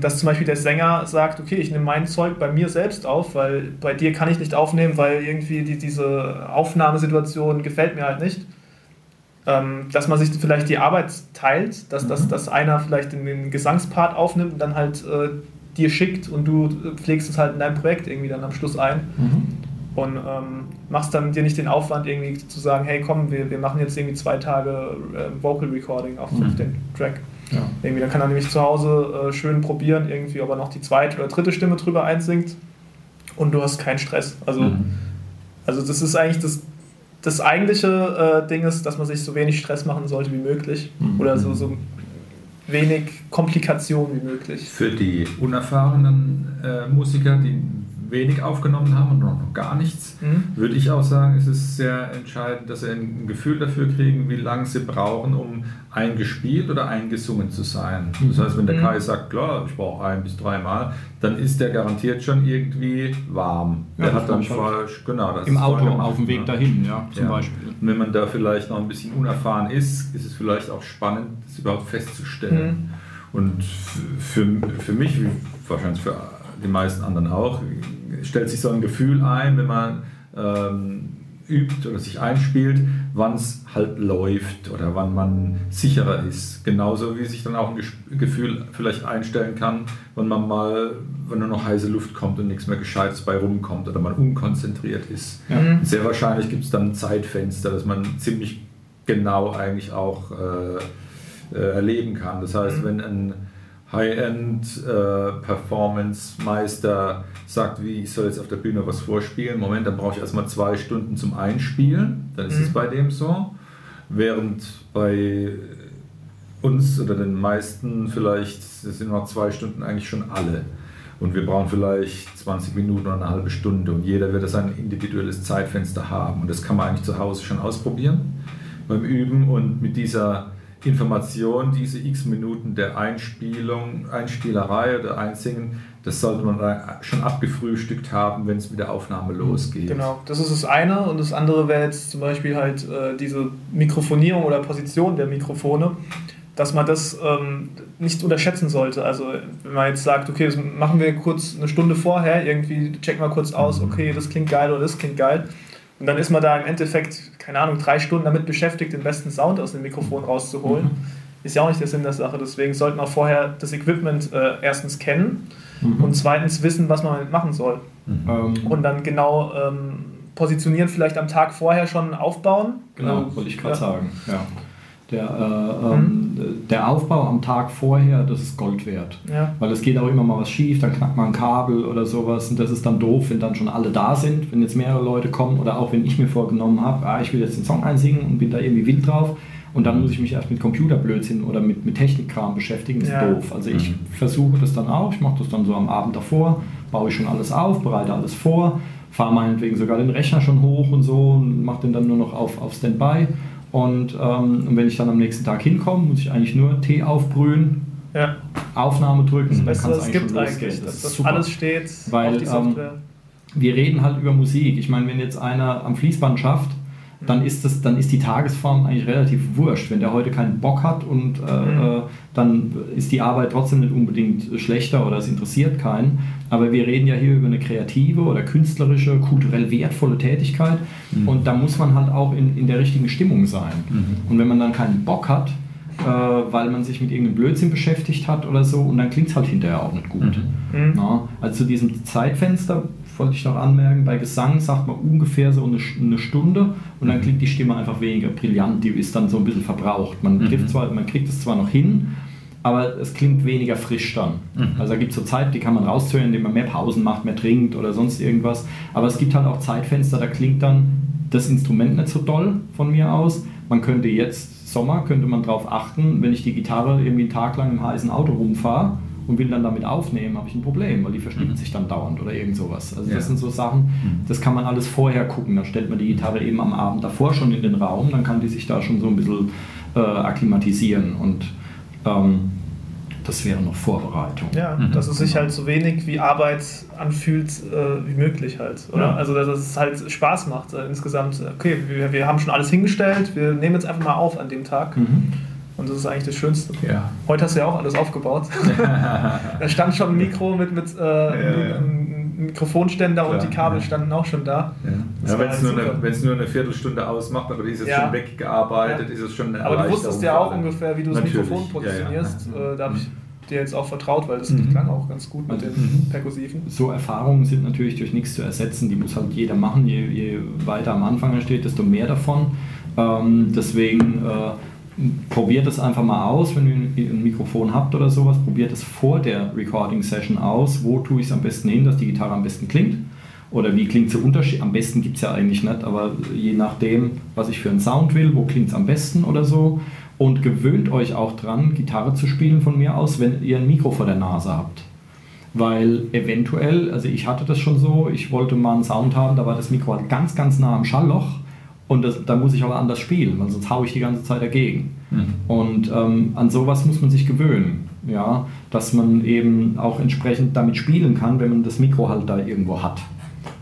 dass zum Beispiel der Sänger sagt, okay, ich nehme mein Zeug bei mir selbst auf, weil bei dir kann ich nicht aufnehmen, weil irgendwie die, diese Aufnahmesituation gefällt mir halt nicht. Ähm, dass man sich vielleicht die Arbeit teilt, dass, mhm. dass, dass einer vielleicht den, den Gesangspart aufnimmt und dann halt äh, dir schickt und du pflegst es halt in dein Projekt irgendwie dann am Schluss ein. Mhm. Und ähm, machst dann dir nicht den Aufwand, irgendwie zu sagen, hey komm, wir, wir machen jetzt irgendwie zwei Tage äh, Vocal Recording auf, mhm. auf den Track. Ja. Irgendwie, dann kann er nämlich zu Hause äh, schön probieren, irgendwie, ob er noch die zweite oder dritte Stimme drüber einsingt und du hast keinen Stress. Also, mhm. also das ist eigentlich das das eigentliche äh, Ding ist, dass man sich so wenig Stress machen sollte wie möglich. Mhm. Oder so, so wenig Komplikationen wie möglich. Für die unerfahrenen äh, Musiker, die wenig aufgenommen haben und noch gar nichts, Mhm. würde ich auch sagen, ist es sehr entscheidend, dass sie ein Gefühl dafür kriegen, wie lange sie brauchen, um eingespielt oder eingesungen zu sein. Das heißt, wenn der Mhm. Kai sagt, klar, ich brauche ein bis dreimal, dann ist der garantiert schon irgendwie warm. Ja, der hat dann falsch, genau, das Im Auto vorher auf dem Weg dahin, ja, zum Ja. Beispiel. Und wenn man da vielleicht noch ein bisschen unerfahren ist, ist es vielleicht auch spannend, das überhaupt festzustellen. Und f- für, für mich, wie wahrscheinlich für die meisten anderen auch, stellt sich so ein Gefühl ein, wenn man ähm, übt oder sich einspielt, wann es halt läuft oder wann man sicherer ist. Genauso wie sich dann auch ein Gefühl vielleicht einstellen kann, wenn man mal, wenn nur noch heiße Luft kommt und nichts mehr Gescheites bei rumkommt oder man unkonzentriert ist. Ja. Mhm. Sehr wahrscheinlich gibt es dann ein Zeitfenster, das man ziemlich genau eigentlich auch äh, äh, erleben kann. Das heißt, wenn ein High-End-Performance-Meister sagt, wie ich soll jetzt auf der Bühne was vorspielen, Moment, dann brauche ich erstmal zwei Stunden zum Einspielen, dann ist es Mhm. bei dem so. Während bei uns oder den meisten vielleicht sind noch zwei Stunden eigentlich schon alle. Und wir brauchen vielleicht 20 Minuten oder eine halbe Stunde und jeder wird sein individuelles Zeitfenster haben. Und das kann man eigentlich zu Hause schon ausprobieren beim Üben und mit dieser Information, diese x Minuten der Einspielung, Einspielerei oder Einsingen, das sollte man schon abgefrühstückt haben, wenn es mit der Aufnahme losgeht. Genau, das ist das eine. Und das andere wäre jetzt zum Beispiel halt äh, diese Mikrofonierung oder Position der Mikrofone, dass man das ähm, nicht unterschätzen sollte. Also wenn man jetzt sagt, okay, das machen wir kurz eine Stunde vorher, irgendwie checken wir kurz aus, okay, das klingt geil oder das klingt geil. Und dann ist man da im Endeffekt, keine Ahnung, drei Stunden damit beschäftigt, den besten Sound aus dem Mikrofon rauszuholen. Ist ja auch nicht der Sinn der Sache. Deswegen sollten auch vorher das Equipment äh, erstens kennen Mhm. und zweitens wissen, was man damit machen soll. Mhm. Ähm, Und dann genau ähm, positionieren, vielleicht am Tag vorher schon aufbauen. Genau, wollte ich gerade ja. sagen. Ja. Der, äh, ähm, der Aufbau am Tag vorher, das ist Gold wert. Ja. Weil es geht auch immer mal was schief, dann knackt man ein Kabel oder sowas und das ist dann doof, wenn dann schon alle da sind, wenn jetzt mehrere Leute kommen oder auch wenn ich mir vorgenommen habe, ah, ich will jetzt den Song einsingen und bin da irgendwie wild drauf und dann muss ich mich erst mit Computerblödsinn oder mit, mit Technikkram beschäftigen, ist Ja. doof. Also ich Mhm. versuche das dann auch, ich mache das dann so am Abend davor, baue ich schon alles auf, bereite alles vor, fahre meinetwegen sogar den Rechner schon hoch und so und mache den dann nur noch auf, auf Standby. Und, ähm, wenn ich dann am nächsten Tag hinkomme, muss ich eigentlich nur Tee aufbrühen, ja. Aufnahme drücken Das Beste, kann es was es eigentlich gibt schon losgehen. eigentlich, Das dass das super. alles steht Weil, auf die ähm, Software. Wir reden halt über Musik. Ich meine, wenn jetzt einer am Fließband schafft, dann ist, das, dann ist die Tagesform eigentlich relativ wurscht. Wenn der heute keinen Bock hat und äh, Mhm. äh, dann ist die Arbeit trotzdem nicht unbedingt schlechter oder es interessiert keinen. Aber wir reden ja hier über eine kreative oder künstlerische, kulturell wertvolle Tätigkeit und da muss man halt auch in, in der richtigen Stimmung sein. Und wenn man dann keinen Bock hat, äh, weil man sich mit irgendeinem Blödsinn beschäftigt hat oder so, und dann klingt es halt hinterher auch nicht gut. Mhm. Na, also zu diesem Zeitfenster wollte ich noch anmerken, bei Gesang sagt man ungefähr so eine, eine Stunde und dann klingt die Stimme einfach weniger brillant, die ist dann so ein bisschen verbraucht. Man, trifft zwar, man kriegt es zwar noch hin, aber es klingt weniger frisch dann. Also da gibt es so Zeit, die kann man raushören, indem man mehr Pausen macht, mehr trinkt oder sonst irgendwas. Aber es gibt halt auch Zeitfenster, da klingt dann das Instrument nicht so doll von mir aus. Man könnte jetzt, Sommer, könnte man darauf achten, wenn ich die Gitarre irgendwie einen Tag lang im heißen Auto rumfahre und will dann damit aufnehmen, habe ich ein Problem, weil die verstimmt sich dann dauernd oder irgend sowas. Also Ja. das sind so Sachen, das kann man alles vorher gucken. Dann stellt man die Gitarre eben am Abend davor schon in den Raum, dann kann die sich da schon so ein bisschen äh, akklimatisieren und ähm, das wäre noch Vorbereitung. Ja, Mhm. dass es sich halt so wenig wie Arbeit anfühlt äh, wie möglich halt. Oder? Ja. Also dass es halt Spaß macht äh, insgesamt. Okay, wir, wir haben schon alles hingestellt, wir nehmen jetzt einfach mal auf an dem Tag. Mhm. Und das ist eigentlich das Schönste. Ja. Heute hast du ja auch alles aufgebaut. da stand schon ein Mikro mit, mit äh, ja. einem Mikrofonständer Klar, und die Kabel ja. standen auch schon da. Ja, wenn es nur, nur eine Viertelstunde ausmacht, aber die ist jetzt Ja. schon weggearbeitet, Ja. ist es schon eine Aber du wusstest ja auch ungefähr, wie du das. Mikrofon Ja, positionierst. ja. Äh, da habe ich dir jetzt auch vertraut, weil das Mhm. klang auch ganz gut mit Mhm. den Perkussiven. So Erfahrungen sind natürlich durch nichts zu ersetzen, die muss halt jeder machen. Je, je weiter am Anfang er steht, desto mehr davon. Ähm, deswegen äh, probiert es einfach mal aus, wenn ihr ein- Mikrofon habt oder sowas, probiert es vor der Recording-Session aus. Wo tue ich es am besten hin, dass die Gitarre am besten klingt? oder wie klingt es Unterschied? Am besten gibt es ja eigentlich nicht, aber je nachdem, was ich für einen Sound will, wo klingt es am besten oder so. Und gewöhnt euch auch dran, Gitarre zu spielen von mir aus, wenn ihr ein Mikro vor der Nase habt. Weil eventuell, also ich hatte das schon so, ich wollte mal einen Sound haben, da war das Mikro halt ganz, ganz nah am Schallloch und das, da muss ich aber anders spielen, weil sonst haue ich die ganze Zeit dagegen. Mhm. Und ähm, an sowas muss man sich gewöhnen, ja, dass man eben auch entsprechend damit spielen kann, wenn man das Mikro halt da irgendwo hat.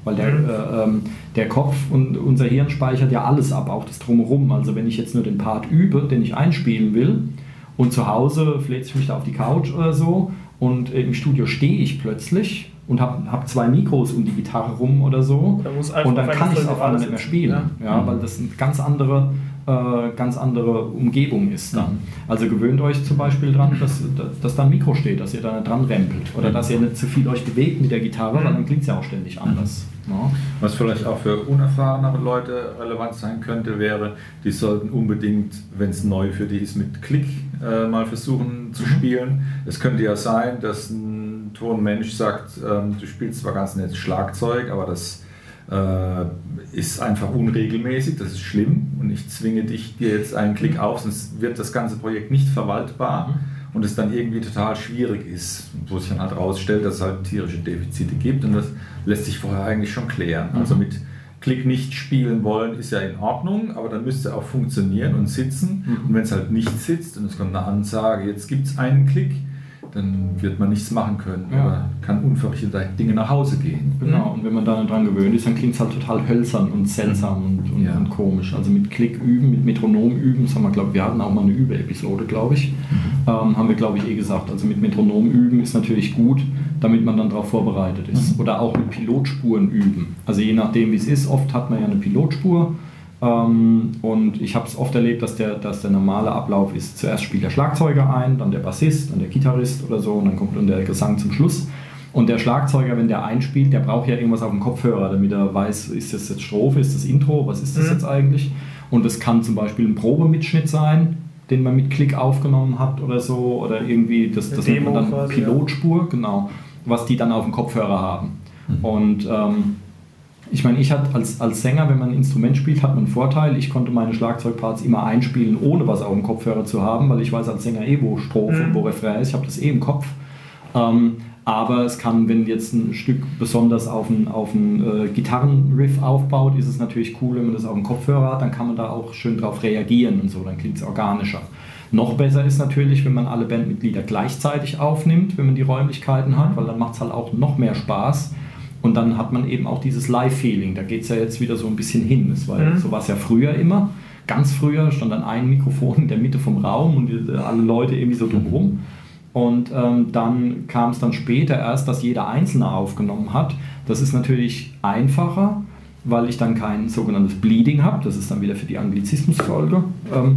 Weil der, mhm. äh, ähm, der Kopf und unser Hirn speichert ja alles ab, auch das Drumherum. Also wenn ich jetzt nur den Part übe, den ich einspielen will, und zu Hause fläze ich mich da auf die Couch oder so und im Studio stehe ich plötzlich und habe hab zwei Mikros um die Gitarre rum oder so. Da und dann kann ich es auf einmal nicht mehr spielen. Ja? ja mhm. weil das eine ganz andere, äh, ganz andere Umgebung ist dann. Mhm. Also gewöhnt euch zum Beispiel dran, dass, dass da ein Mikro steht, dass ihr da nicht dran rempelt. Oder dass ihr nicht zu viel euch bewegt mit der Gitarre, weil dann klingt es ja auch ständig anders. Ja. Was vielleicht auch für unerfahrenere Leute relevant sein könnte, wäre, die sollten unbedingt, wenn es neu für die ist, mit Klick äh, mal versuchen zu mhm. spielen. Es könnte ja sein, dass ein Tonmensch sagt, ähm, du spielst zwar ganz nett Schlagzeug, aber das äh, ist einfach unregelmäßig, das ist schlimm und ich zwinge dich dir jetzt einen Klick auf, sonst wird das ganze Projekt nicht verwaltbar. Mhm und es dann irgendwie total schwierig ist, wo sich dann halt herausstellt, dass es halt tierische Defizite gibt und das lässt sich vorher eigentlich schon klären. Also mhm. mit Klick nicht spielen wollen ist ja in Ordnung, aber dann müsste auch funktionieren und sitzen. Mhm. Und wenn es halt nicht sitzt und es kommt eine Ansage, jetzt gibt es einen Klick, dann wird man nichts machen können ja. oder kann unverrichtete Dinge nach Hause gehen. Genau, und wenn man da dran gewöhnt ist, dann klingt es halt total hölzern und seltsam und, und, ja. und, komisch. Also mit Klick üben, mit Metronom üben, das haben wir, glaube wir hatten auch mal eine Übe-Episode, glaube ich, mhm. ähm, haben wir, glaube ich, eh gesagt. Also mit Metronom üben ist natürlich gut, damit man dann darauf vorbereitet ist. Mhm. Oder auch mit Pilotspuren üben. Also je nachdem, wie es ist, oft hat man ja eine Pilotspur und ich habe es oft erlebt, dass der, dass der normale Ablauf ist, zuerst spielt der Schlagzeuger ein, dann der Bassist, dann der Gitarrist oder so und dann kommt dann der Gesang zum Schluss. Und der Schlagzeuger, wenn der einspielt, der braucht ja irgendwas auf dem Kopfhörer, damit er weiß, ist das jetzt Strophe, ist das Intro, was ist das mhm. jetzt eigentlich? Und es kann zum Beispiel ein Probemitschnitt sein, den man mit Klick aufgenommen hat oder so, oder irgendwie, das, das nennt man dann quasi, Pilotspur, ja. genau, was die dann auf dem Kopfhörer haben. Mhm. Und ähm, ich meine, ich hatte als, als Sänger, wenn man ein Instrument spielt, hat man einen Vorteil. Ich konnte meine Schlagzeugparts immer einspielen, ohne was auf dem Kopfhörer zu haben, weil ich weiß als Sänger eh, wo Strophe und mhm. wo Refrain ist. Ich habe das eh im Kopf. Ähm, aber es kann, wenn jetzt ein Stück besonders auf einen, auf einen äh, Gitarrenriff aufbaut, ist es natürlich cool, wenn man das auf dem Kopfhörer hat, dann kann man da auch schön drauf reagieren und so, dann klingt es organischer. Noch besser ist natürlich, wenn man alle Bandmitglieder gleichzeitig aufnimmt, wenn man die Räumlichkeiten hat, weil dann macht es halt auch noch mehr Spaß und dann hat man eben auch dieses Live-Feeling. Da geht es ja jetzt wieder so ein bisschen hin. Das war, mhm. So war es ja früher immer. Ganz früher stand dann ein Mikrofon in der Mitte vom Raum und alle Leute irgendwie so drumherum. Und ähm, dann kam es dann später erst, dass jeder Einzelne aufgenommen hat. Das ist natürlich einfacher, weil ich dann kein sogenanntes Bleeding habe. Das ist dann wieder für die Anglizismusfolge. Ähm,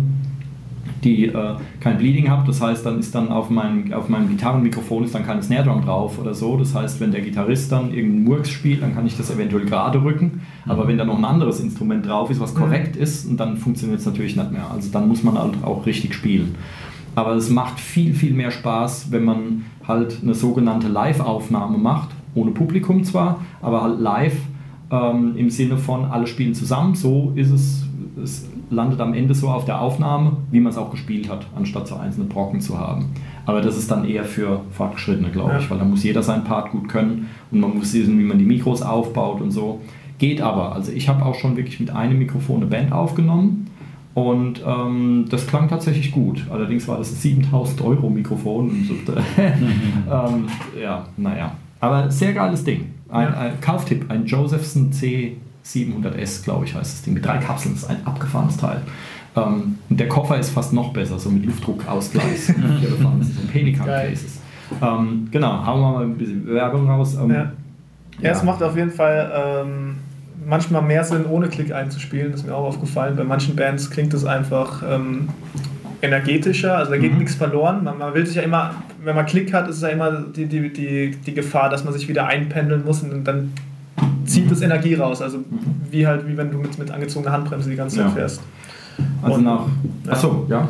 die äh, kein Bleeding habe. Das heißt, dann ist dann auf meinem, auf meinem Gitarrenmikrofon ist dann keine Snare Drum drauf oder so. Das heißt, wenn der Gitarrist dann irgendeinen Murks spielt, dann kann ich das eventuell gerade rücken. Aber wenn da noch ein anderes Instrument drauf ist, was korrekt mhm. ist, dann funktioniert es natürlich nicht mehr. Also dann muss man halt auch richtig spielen. Aber es macht viel, viel mehr Spaß, wenn man halt eine sogenannte Live-Aufnahme macht, ohne Publikum zwar, aber halt live ähm, im Sinne von alle spielen zusammen. So ist es, es landet am Ende so auf der Aufnahme, wie man es auch gespielt hat, anstatt so einzelne Brocken zu haben. Aber das ist dann eher für Fortgeschrittene, glaube ich, weil da muss jeder seinen Part gut können und man muss wissen, wie man die Mikros aufbaut und so. Geht aber. Also ich habe auch schon wirklich mit einem Mikrofon eine Band aufgenommen und ähm, das klang tatsächlich gut. Allerdings war das ein 7000 Euro Mikrofon. Und so, ähm, ja, naja. Aber sehr geiles Ding. Ein, ein Kauftipp, ein Josephson C 700S, glaube ich, heißt das Ding, mit drei Kapseln. Das ist ein abgefahrenes Teil. Ähm, der Koffer ist fast noch besser, so mit Luftdruckausgleich. Hier befahren so Pelikan Cases. Ähm, genau, hauen wir mal ein bisschen Werbung raus. Ähm, ja. ja. ja. es macht auf jeden Fall ähm, manchmal mehr Sinn, ohne Klick einzuspielen. Das ist mir auch aufgefallen. Bei manchen Bands klingt es einfach ähm, energetischer, also da geht mhm. nichts verloren. Man, man, will sich ja immer, wenn man Klick hat, ist es ja immer die, die, die, die Gefahr, dass man sich wieder einpendeln muss und dann zieht das Energie raus. Also wie halt, wie wenn du mit, mit angezogener Handbremse die ganze Zeit ja. fährst. Also Und, nach. Ja. Achso, ja.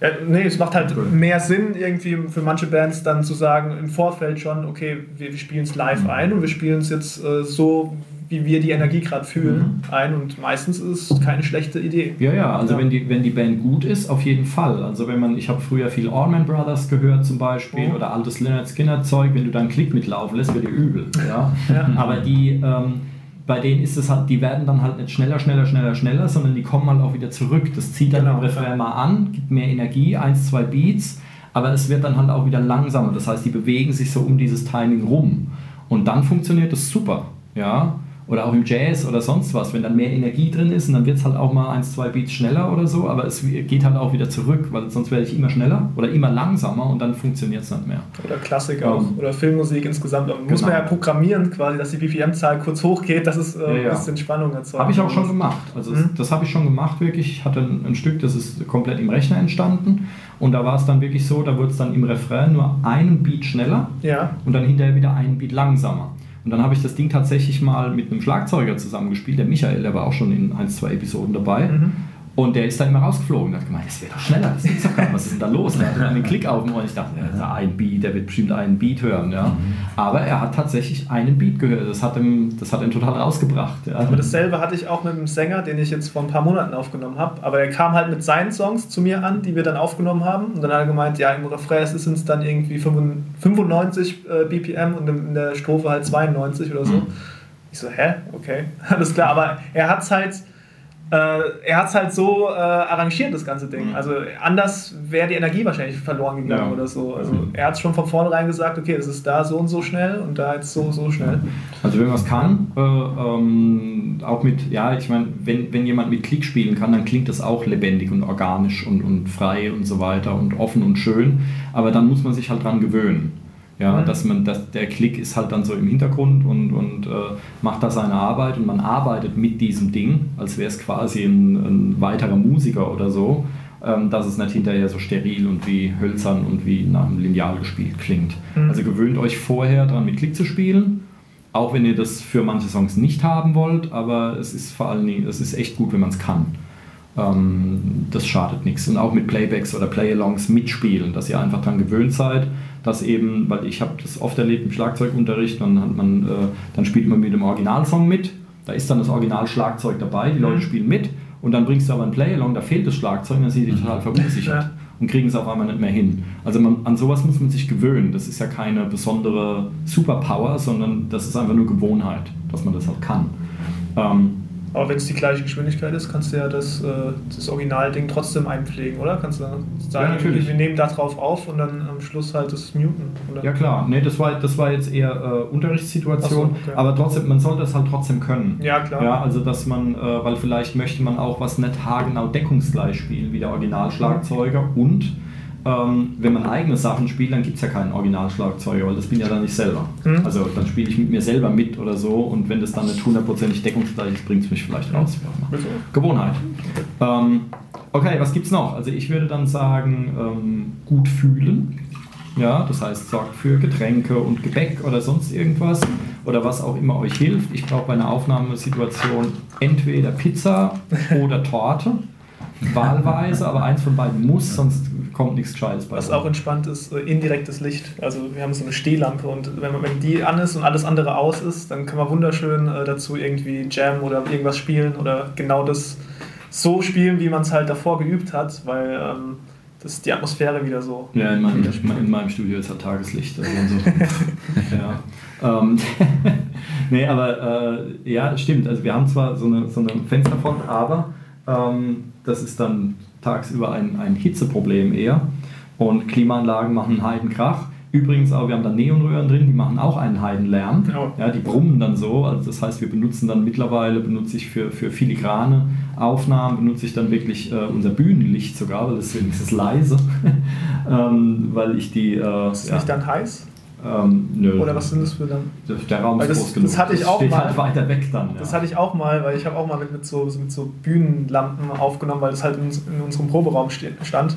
Ja, nee, es macht halt cool. mehr Sinn, irgendwie für manche Bands dann zu sagen, im Vorfeld schon, okay, wir, wir spielen es live mhm. ein und wir spielen es jetzt äh, so, wie wir die Energie gerade fühlen, ein und meistens ist es keine schlechte Idee. Ja, ja, also Ja. Wenn, die, wenn die Band gut ist, auf jeden Fall. Also wenn man, ich habe früher viel Allman Brothers gehört zum Beispiel Mhm. oder altes Leonard Skinner Zeug, wenn du dann Klick mitlaufen lässt, wird dir übel. Ja? Ja. Aber die, ähm, bei denen ist es halt, die werden dann halt nicht schneller, schneller, schneller, schneller, sondern die kommen halt auch wieder zurück. Das zieht dann Genau, im Refrain mal an, gibt mehr Energie, eins, zwei Beats, aber es wird dann halt auch wieder langsamer. Das heißt, die bewegen sich so um dieses Timing rum. Und dann funktioniert das super. Ja? Oder auch im Jazz oder sonst was, wenn dann mehr Energie drin ist und dann wird es halt auch mal eins, zwei Beats schneller oder so, aber es geht halt auch wieder zurück, weil sonst werde ich immer schneller oder immer langsamer und dann funktioniert es nicht mehr. Oder Klassik Ja. auch. Oder Filmmusik insgesamt. Aber Muss man Genau. ja programmieren, quasi, dass die BPM-Zahl kurz hochgeht, dass es äh, Ja, ja. ein bisschen Spannung erzeugt. Habe ich auch schon gemacht. Also Mhm. das habe ich schon gemacht, wirklich. Ich hatte ein, ein Stück, das ist komplett im Rechner entstanden. Und da war es dann wirklich so, da wurde es dann im Refrain nur einen Beat schneller Ja. und dann hinterher wieder einen Beat langsamer. Und dann habe ich das Ding tatsächlich mal mit einem Schlagzeuger zusammengespielt, der Michael, der war auch schon in ein, zwei Episoden dabei. Mhm. Und der ist da immer rausgeflogen und hat gemeint, das wäre doch schneller, das gibt's doch gar nicht. Was ist denn da los? Und er hatte dann einen Klick auf dem Ohr und ich dachte, ja, ein Beat, der wird bestimmt einen Beat hören. Ja. Aber er hat tatsächlich einen Beat gehört. Das hat ihn, das hat ihn total rausgebracht. Ja. Aber dasselbe hatte ich auch mit einem Sänger, den ich jetzt vor ein paar Monaten aufgenommen habe. Aber er kam halt mit seinen Songs zu mir an, die wir dann aufgenommen haben. Und dann hat er gemeint, ja, im Refrain sind es dann irgendwie 95 äh, BPM und in der Strophe halt 92 oder so. Ich so, hä? Okay, alles klar. Aber er hat es halt, äh, er hat's halt so äh, arrangiert, das ganze Ding. Also anders wäre die Energie wahrscheinlich verloren gegangen Ja. oder so. Also er hat schon von vornherein gesagt, okay, es ist da so und so schnell und da jetzt so, so schnell. Also wenn man es kann, äh, ähm, auch mit, ja, ich meine, wenn, wenn jemand mit Klick spielen kann, dann klingt das auch lebendig und organisch und, und frei und so weiter und offen und schön. Aber dann muss man sich halt dran gewöhnen. Ja, Mhm. dass man, dass der Klick ist halt dann so im Hintergrund und, und äh, macht da seine Arbeit und man arbeitet mit diesem Ding, als wäre es quasi ein, ein weiterer Musiker oder so, ähm, dass es nicht hinterher so steril und wie hölzern und wie nach einem Lineal gespielt klingt. Mhm. Also gewöhnt euch vorher dran mit Klick zu spielen, auch wenn ihr das für manche Songs nicht haben wollt, aber es ist vor allen Dingen, es ist echt gut, wenn man es kann. Ähm, das schadet nichts. Und auch mit Playbacks oder Playalongs mitspielen, dass ihr einfach daran gewöhnt seid, dass eben, weil ich habe das oft erlebt im Schlagzeugunterricht, dann, hat man, äh, dann spielt man mit dem Originalsong mit, da ist dann das Originalschlagzeug dabei, die Leute Mhm. spielen mit und dann bringst du aber ein Playalong, da fehlt das Schlagzeug und dann sind die total verunsichert Ja. und kriegen es auf einmal nicht mehr hin. Also man, an sowas muss man sich gewöhnen. Das ist ja keine besondere Superpower, sondern das ist einfach nur Gewohnheit, dass man das halt kann. Ähm, Aber wenn es die gleiche Geschwindigkeit ist, kannst du ja das, äh, das Originalding trotzdem einpflegen, oder? Kannst du sagen, Ja, natürlich. wir nehmen da drauf auf und dann am Schluss halt das muten. Oder? Ja klar, nee, das war, das war jetzt eher äh, Unterrichtssituation, so, okay. aber trotzdem, man soll das halt trotzdem können. Ja, klar. Ja, also dass man, äh, weil vielleicht möchte man auch was nicht haargenau deckungsgleich spielen wie der Originalschlagzeuger und ähm, wenn man eigene Sachen spielt, dann gibt es ja keinen Originalschlagzeuger, weil das bin ja dann nicht selber. Mhm. Also dann spiele ich mit mir selber mit oder so und wenn das dann nicht hundertprozentig deckungsgleich ist, bringt es mich vielleicht raus. Gewohnheit. Ähm, okay, was gibt's noch? Also ich würde dann sagen, ähm, gut fühlen. Ja, das heißt, sorgt für Getränke und Gebäck oder sonst irgendwas oder was auch immer euch hilft. Ich brauche bei einer Aufnahmesituation entweder Pizza oder Torte. Wahlweise, aber eins von beiden muss, sonst kommt nichts Gescheites bei Was auch entspannt ist, äh, indirektes Licht. Also wir haben so eine Stehlampe und wenn, man, wenn die an ist und alles andere aus ist, dann kann man wunderschön äh, dazu irgendwie Jam oder irgendwas spielen oder genau das so spielen, wie man es halt davor geübt hat, weil ähm, das ist die Atmosphäre wieder so. Ja, in meinem, in meinem Studio ist halt Tageslicht. Also und so. ja. Ähm, nee, aber äh, ja, stimmt. Also wir haben zwar so eine, so eine Fensterfront, aber das ist dann tagsüber ein, ein Hitzeproblem eher. Und Klimaanlagen machen einen Heidenkrach. Übrigens auch, wir haben da Neonröhren drin, die machen auch einen Heidenlärm. Oh. Ja, die brummen dann so. Also das heißt, wir benutzen dann mittlerweile, benutze ich für, für filigrane Aufnahmen, benutze ich dann wirklich äh, unser Bühnenlicht sogar, weil das ist wenigstens leise. ähm, weil ich die... Äh, Ist es ja, nicht dann heiß? Ähm, nö. Oder was sind das für dann? Der Raum ist das- groß genug. das hatte ich auch steht mal. halt weiter weg dann. Das ja. hatte ich auch mal, weil ich habe auch mal mit, mit, so, mit so Bühnenlampen aufgenommen, weil das halt in, in unserem Proberaum stand.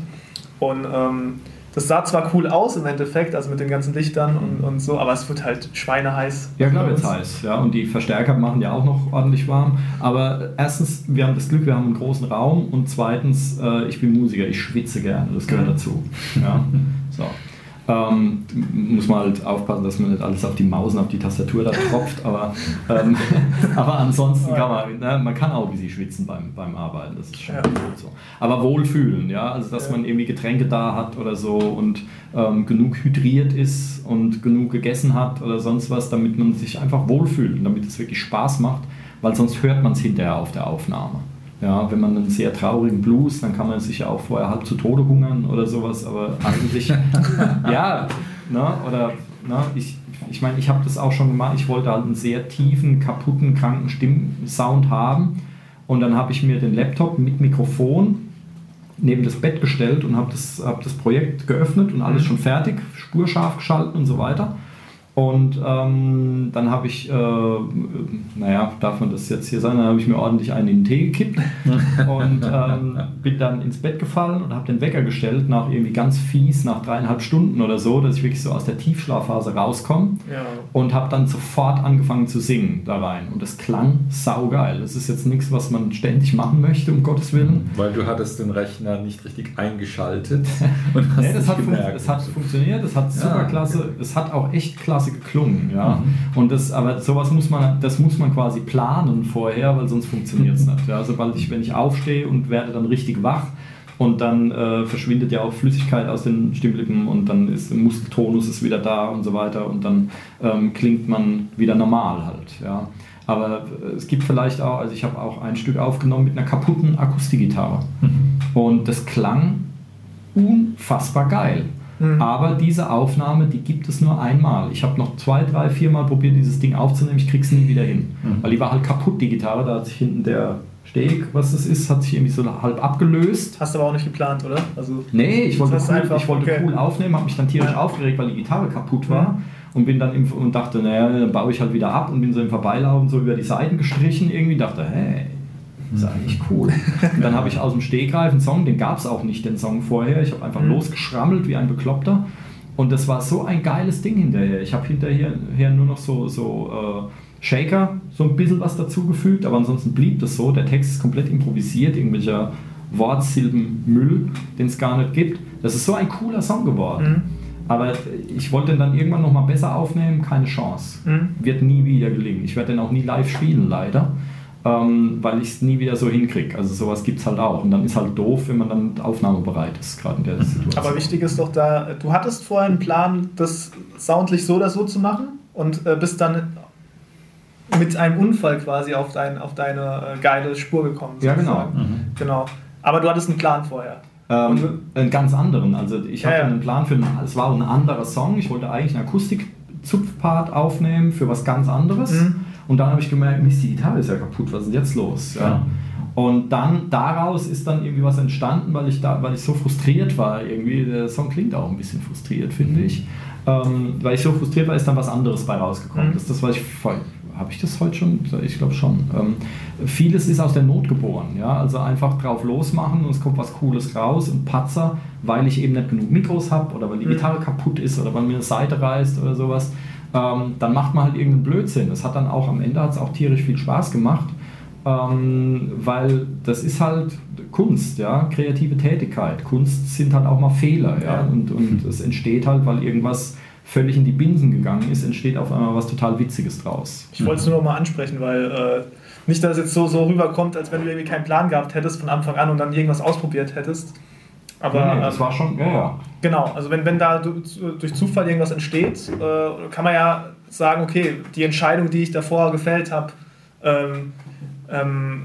Und ähm, das sah zwar cool aus im Endeffekt, also mit den ganzen Lichtern und, und so, aber es wird halt schweineheiß. Ja, klar uns. heiß. Ja, und die Verstärker machen ja auch noch ordentlich warm. Aber erstens, wir haben das Glück, wir haben einen großen Raum und zweitens, äh, ich bin Musiker, ich schwitze gerne, das gehört Mhm. dazu. Ja, so. Ähm, muss man halt aufpassen, dass man nicht alles auf die Maus und auf die Tastatur da tropft, aber, ähm, aber ansonsten kann man, ne, man kann auch ein bisschen schwitzen beim, beim Arbeiten, das ist schon Ja. gut so. Aber wohlfühlen, ja, also dass Ja. man irgendwie Getränke da hat oder so und ähm, genug hydriert ist und genug gegessen hat oder sonst was, damit man sich einfach wohlfühlt und damit es wirklich Spaß macht, weil sonst hört man es hinterher auf der Aufnahme. Ja, wenn man einen sehr traurigen Blues, dann kann man sich ja auch vorher halb zu Tode hungern oder sowas, aber eigentlich, ja, ne, oder, ne, ich, ich meine, ich habe das auch schon gemacht, ich wollte halt einen sehr tiefen, kaputten, kranken Stimmsound haben und dann habe ich mir den Laptop mit Mikrofon neben das Bett gestellt und habe das, hab das Projekt geöffnet und alles schon fertig, spurscharf geschalten und so weiter. Und ähm, dann habe ich, äh, naja, darf man das jetzt hier sein, dann habe ich mir ordentlich einen in den Tee gekippt und ähm, bin dann ins Bett gefallen und habe den Wecker gestellt nach irgendwie ganz fies, nach dreieinhalb Stunden oder so, dass ich wirklich so aus der Tiefschlafphase rauskomme Ja. und habe dann sofort angefangen zu singen da rein. Und das klang saugeil. Das ist jetzt nichts, was man ständig machen möchte, um Gottes Willen. Weil du hattest den Rechner nicht richtig eingeschaltet und hast Nee, das, nicht hat fun gemerkt. das hat funktioniert, das hat super Ja, klasse, es hat auch echt klasse geklungen, ja. Mhm. Und das, aber sowas muss man, das muss man quasi planen vorher, weil sonst funktioniert es nicht. Ja. Sobald ich, wenn ich aufstehe und werde dann richtig wach und dann äh, verschwindet ja auch Flüssigkeit aus den Stimmlippen und dann ist der Muskeltonus ist wieder da und so weiter und dann ähm, klingt man wieder normal halt, ja. Aber äh, es gibt vielleicht auch, also ich habe auch ein Stück aufgenommen mit einer kaputten Akustikgitarre. Und das klang unfassbar geil. Mhm. Aber diese Aufnahme, die gibt es nur einmal. Ich habe noch zwei, drei, vier Mal probiert, dieses Ding aufzunehmen. Ich krieg's nie wieder hin. Mhm. Weil die war halt kaputt, die Gitarre. Da hat sich hinten der Steg, was das ist, hat sich irgendwie so halb abgelöst. Hast du aber auch nicht geplant, oder? Also, Nee, ich wollte, cool, einfach- ich wollte okay. cool aufnehmen, habe mich dann tierisch Ja. aufgeregt, weil die Gitarre kaputt war. Mhm. Und bin dann im, und dachte, naja, dann baue ich halt wieder ab und bin so im Vorbeilaufen so über die Seiten gestrichen irgendwie. Dachte, hey, ist eigentlich cool. Und dann habe ich aus dem Stegreif einen Song, den gab es auch nicht, den Song vorher. Ich habe einfach Mhm. losgeschrammelt wie ein Bekloppter. Und das war so ein geiles Ding hinterher. Ich habe hinterher her nur noch so, so äh, Shaker, so ein bisschen was dazugefügt, aber ansonsten blieb das so. Der Text ist komplett improvisiert, irgendwelcher Wortsilbenmüll, den es gar nicht gibt. Das ist so ein cooler Song geworden. Mhm. Aber ich wollte den dann irgendwann nochmal besser aufnehmen, keine Chance. Mhm. Wird nie wieder gelingen. Ich werde den auch nie live spielen, leider, ähm, weil ich es nie wieder so hinkriege. Also sowas gibt es halt auch. Und dann ist halt doof, wenn man dann aufnahmebereit ist, gerade in der Situation. Aber wichtig ist doch da, du hattest vorher einen Plan, das soundlich so oder so zu machen und äh, bist dann mit einem Unfall quasi auf, dein, auf deine äh, geile Spur gekommen. Ja, genau. sozusagen. genau. Aber du hattest einen Plan vorher. Ähm, einen ganz anderen. Also ich Ja, hatte ja. einen Plan für einen, es war ein anderer Song. Ich wollte eigentlich einen Akustik-Zupfpart aufnehmen für was ganz anderes. Mhm. Und dann habe ich gemerkt, Mist, die Gitarre ist ja kaputt, was ist denn jetzt los? Ja. Und dann daraus ist dann irgendwie was entstanden, weil ich da, weil ich so frustriert war. Irgendwie, der Song klingt auch ein bisschen frustriert, finde ich. Ähm, weil ich so frustriert war, ist dann was anderes bei rausgekommen. Mhm. Das ist das, was ich voll. Habe ich das heute schon? Ich glaube schon. Ähm, vieles ist aus der Not geboren. Ja? Also einfach drauf losmachen und es kommt was Cooles raus und Patzer, weil ich eben nicht genug Mikros habe oder weil die Mhm. Gitarre kaputt ist oder weil mir eine Seite reißt oder sowas. Ähm, dann macht man halt irgendeinen Blödsinn. Das hat dann auch am Ende hat's auch tierisch viel Spaß gemacht. Ähm, weil das ist halt Kunst, ja, kreative Tätigkeit. Kunst sind halt auch mal Fehler, ja, und, und es entsteht halt, weil irgendwas völlig in die Binsen gegangen ist, entsteht auf einmal was total Witziges draus. Ich wollte es nur noch mal ansprechen, weil äh, nicht, dass es jetzt so, so rüberkommt, als wenn du irgendwie keinen Plan gehabt hättest von Anfang an und dann irgendwas ausprobiert hättest. Aber nee, das ähm, war schon, ja, ja. Genau, also wenn, wenn da du- durch Zufall irgendwas entsteht, äh, kann man ja sagen, okay, die Entscheidung, die ich davor gefällt habe, ähm, ähm,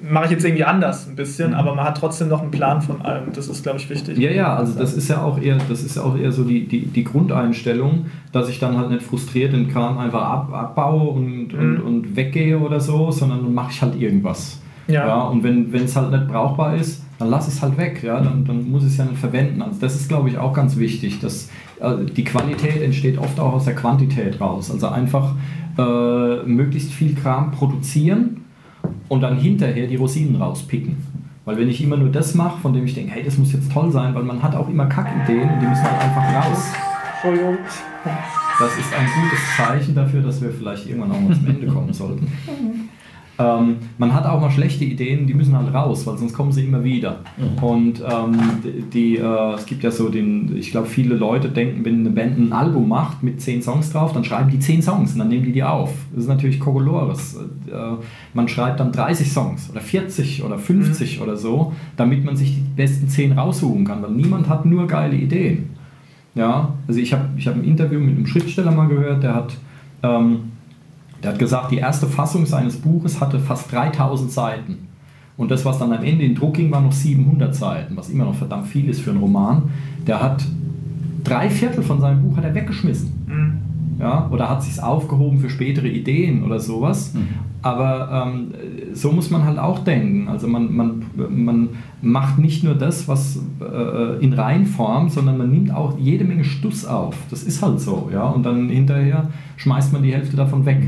mache ich jetzt irgendwie anders ein bisschen, Mhm. aber man hat trotzdem noch einen Plan von allem. Das ist, glaube ich, wichtig. Ja, ja, also das ist ja auch eher, das ist ja auch eher so die, die, die Grundeinstellung, dass ich dann halt nicht frustriert den Kram einfach ab, abbaue und, und, Mhm. und weggehe oder so, sondern dann mache ich halt irgendwas. Ja. Ja, und wenn es halt nicht brauchbar ist, dann lass es halt weg, ja, dann, dann muss ich es ja nicht verwenden. Also das ist, glaube ich, auch ganz wichtig, dass äh, die Qualität entsteht oft auch aus der Quantität raus. Also einfach äh, möglichst viel Kram produzieren und dann hinterher die Rosinen rauspicken. Weil wenn ich immer nur das mache, von dem ich denke, hey, das muss jetzt toll sein, weil man hat auch immer Kackideen und die müssen halt einfach raus. Entschuldigung. Das ist ein gutes Zeichen dafür, dass wir vielleicht irgendwann auch mal zum Ende kommen sollten. Ähm, man hat auch mal schlechte Ideen, die müssen halt raus, weil sonst kommen sie immer wieder. Mhm. Und ähm, die, äh, es gibt ja so den, ich glaube, viele Leute denken, wenn eine Band ein Album macht mit zehn Songs drauf, dann schreiben die zehn Songs und dann nehmen die die auf. Das ist natürlich Kokolores. Äh, man schreibt dann 30 Songs oder 40 oder 50 oder so, damit man sich die besten zehn raussuchen kann, weil niemand hat nur geile Ideen. Ja, also ich habe ich hab ein Interview mit einem Schriftsteller mal gehört, der hat, ähm, der hat gesagt, die erste Fassung seines Buches hatte fast 3000 Seiten. Und das, was dann am Ende in Druck ging, war noch 700 Seiten, was immer noch verdammt viel ist für einen Roman. Der hat drei Viertel von seinem Buch hat er weggeschmissen. Mhm. Ja, oder hat sich aufgehoben für spätere Ideen oder sowas. Aber ähm, so muss man halt auch denken. Also man, man, man macht nicht nur das, was äh, in Reinform, sondern man nimmt auch jede Menge Stuss auf. Das ist halt so. Ja? Und dann hinterher schmeißt man die Hälfte davon weg.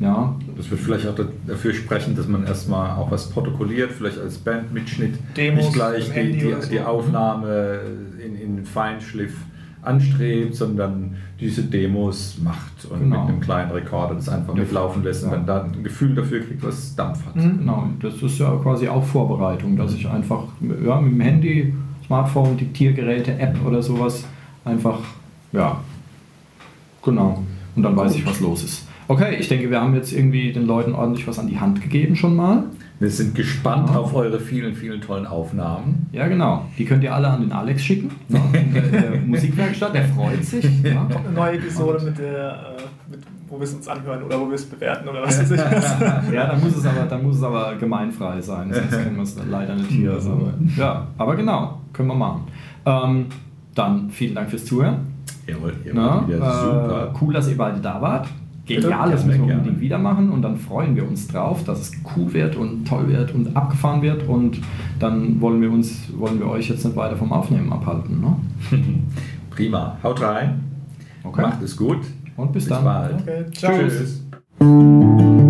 Ja, Das wird vielleicht auch da- dafür sprechen, dass man erstmal auch was protokolliert, vielleicht als Bandmitschnitt, Demos nicht gleich die, die, so. die Aufnahme in, in Feinschliff anstrebt, sondern diese Demos macht und Genau. mit einem kleinen Rekorder das einfach Ja. mitlaufen lässt und dann da ein Gefühl dafür kriegt, was Dampf hat. Mhm. genau. Das ist ja quasi auch Vorbereitung, dass ich einfach ja, mit dem Handy, Smartphone, Diktiergeräte, App oder sowas einfach, ja, genau. Und dann weiß ich, was los ist. Okay, ich denke, wir haben jetzt irgendwie den Leuten ordentlich was an die Hand gegeben schon mal. Wir sind gespannt Ja. auf eure vielen, vielen tollen Aufnahmen. Ja, genau. Die könnt ihr alle an den Alex schicken, ne? in der, der Musikwerkstatt. Der freut sich. Ja. Eine neue Episode, mit der, äh, mit, wo wir es uns anhören oder wo wir es bewerten oder was weiß ich was. Ja, dann muss es aber, dann muss es aber gemeinfrei sein, sonst können wir es leider nicht hier. Aber, ja, aber genau, können wir machen. Ähm, dann vielen Dank fürs Zuhören. Jawohl, ihr wart wieder Äh, super. cool, dass ihr beide da wart. Genial, das müssen wir unbedingt wieder machen und dann freuen wir uns drauf, dass es cool wird und toll wird und abgefahren wird und dann wollen wir uns, wollen wir euch jetzt nicht weiter vom Aufnehmen abhalten. Ne? Prima. Haut rein. Okay. Macht es gut. Und bis, Bis dann. bald. Okay, ciao. Tschüss.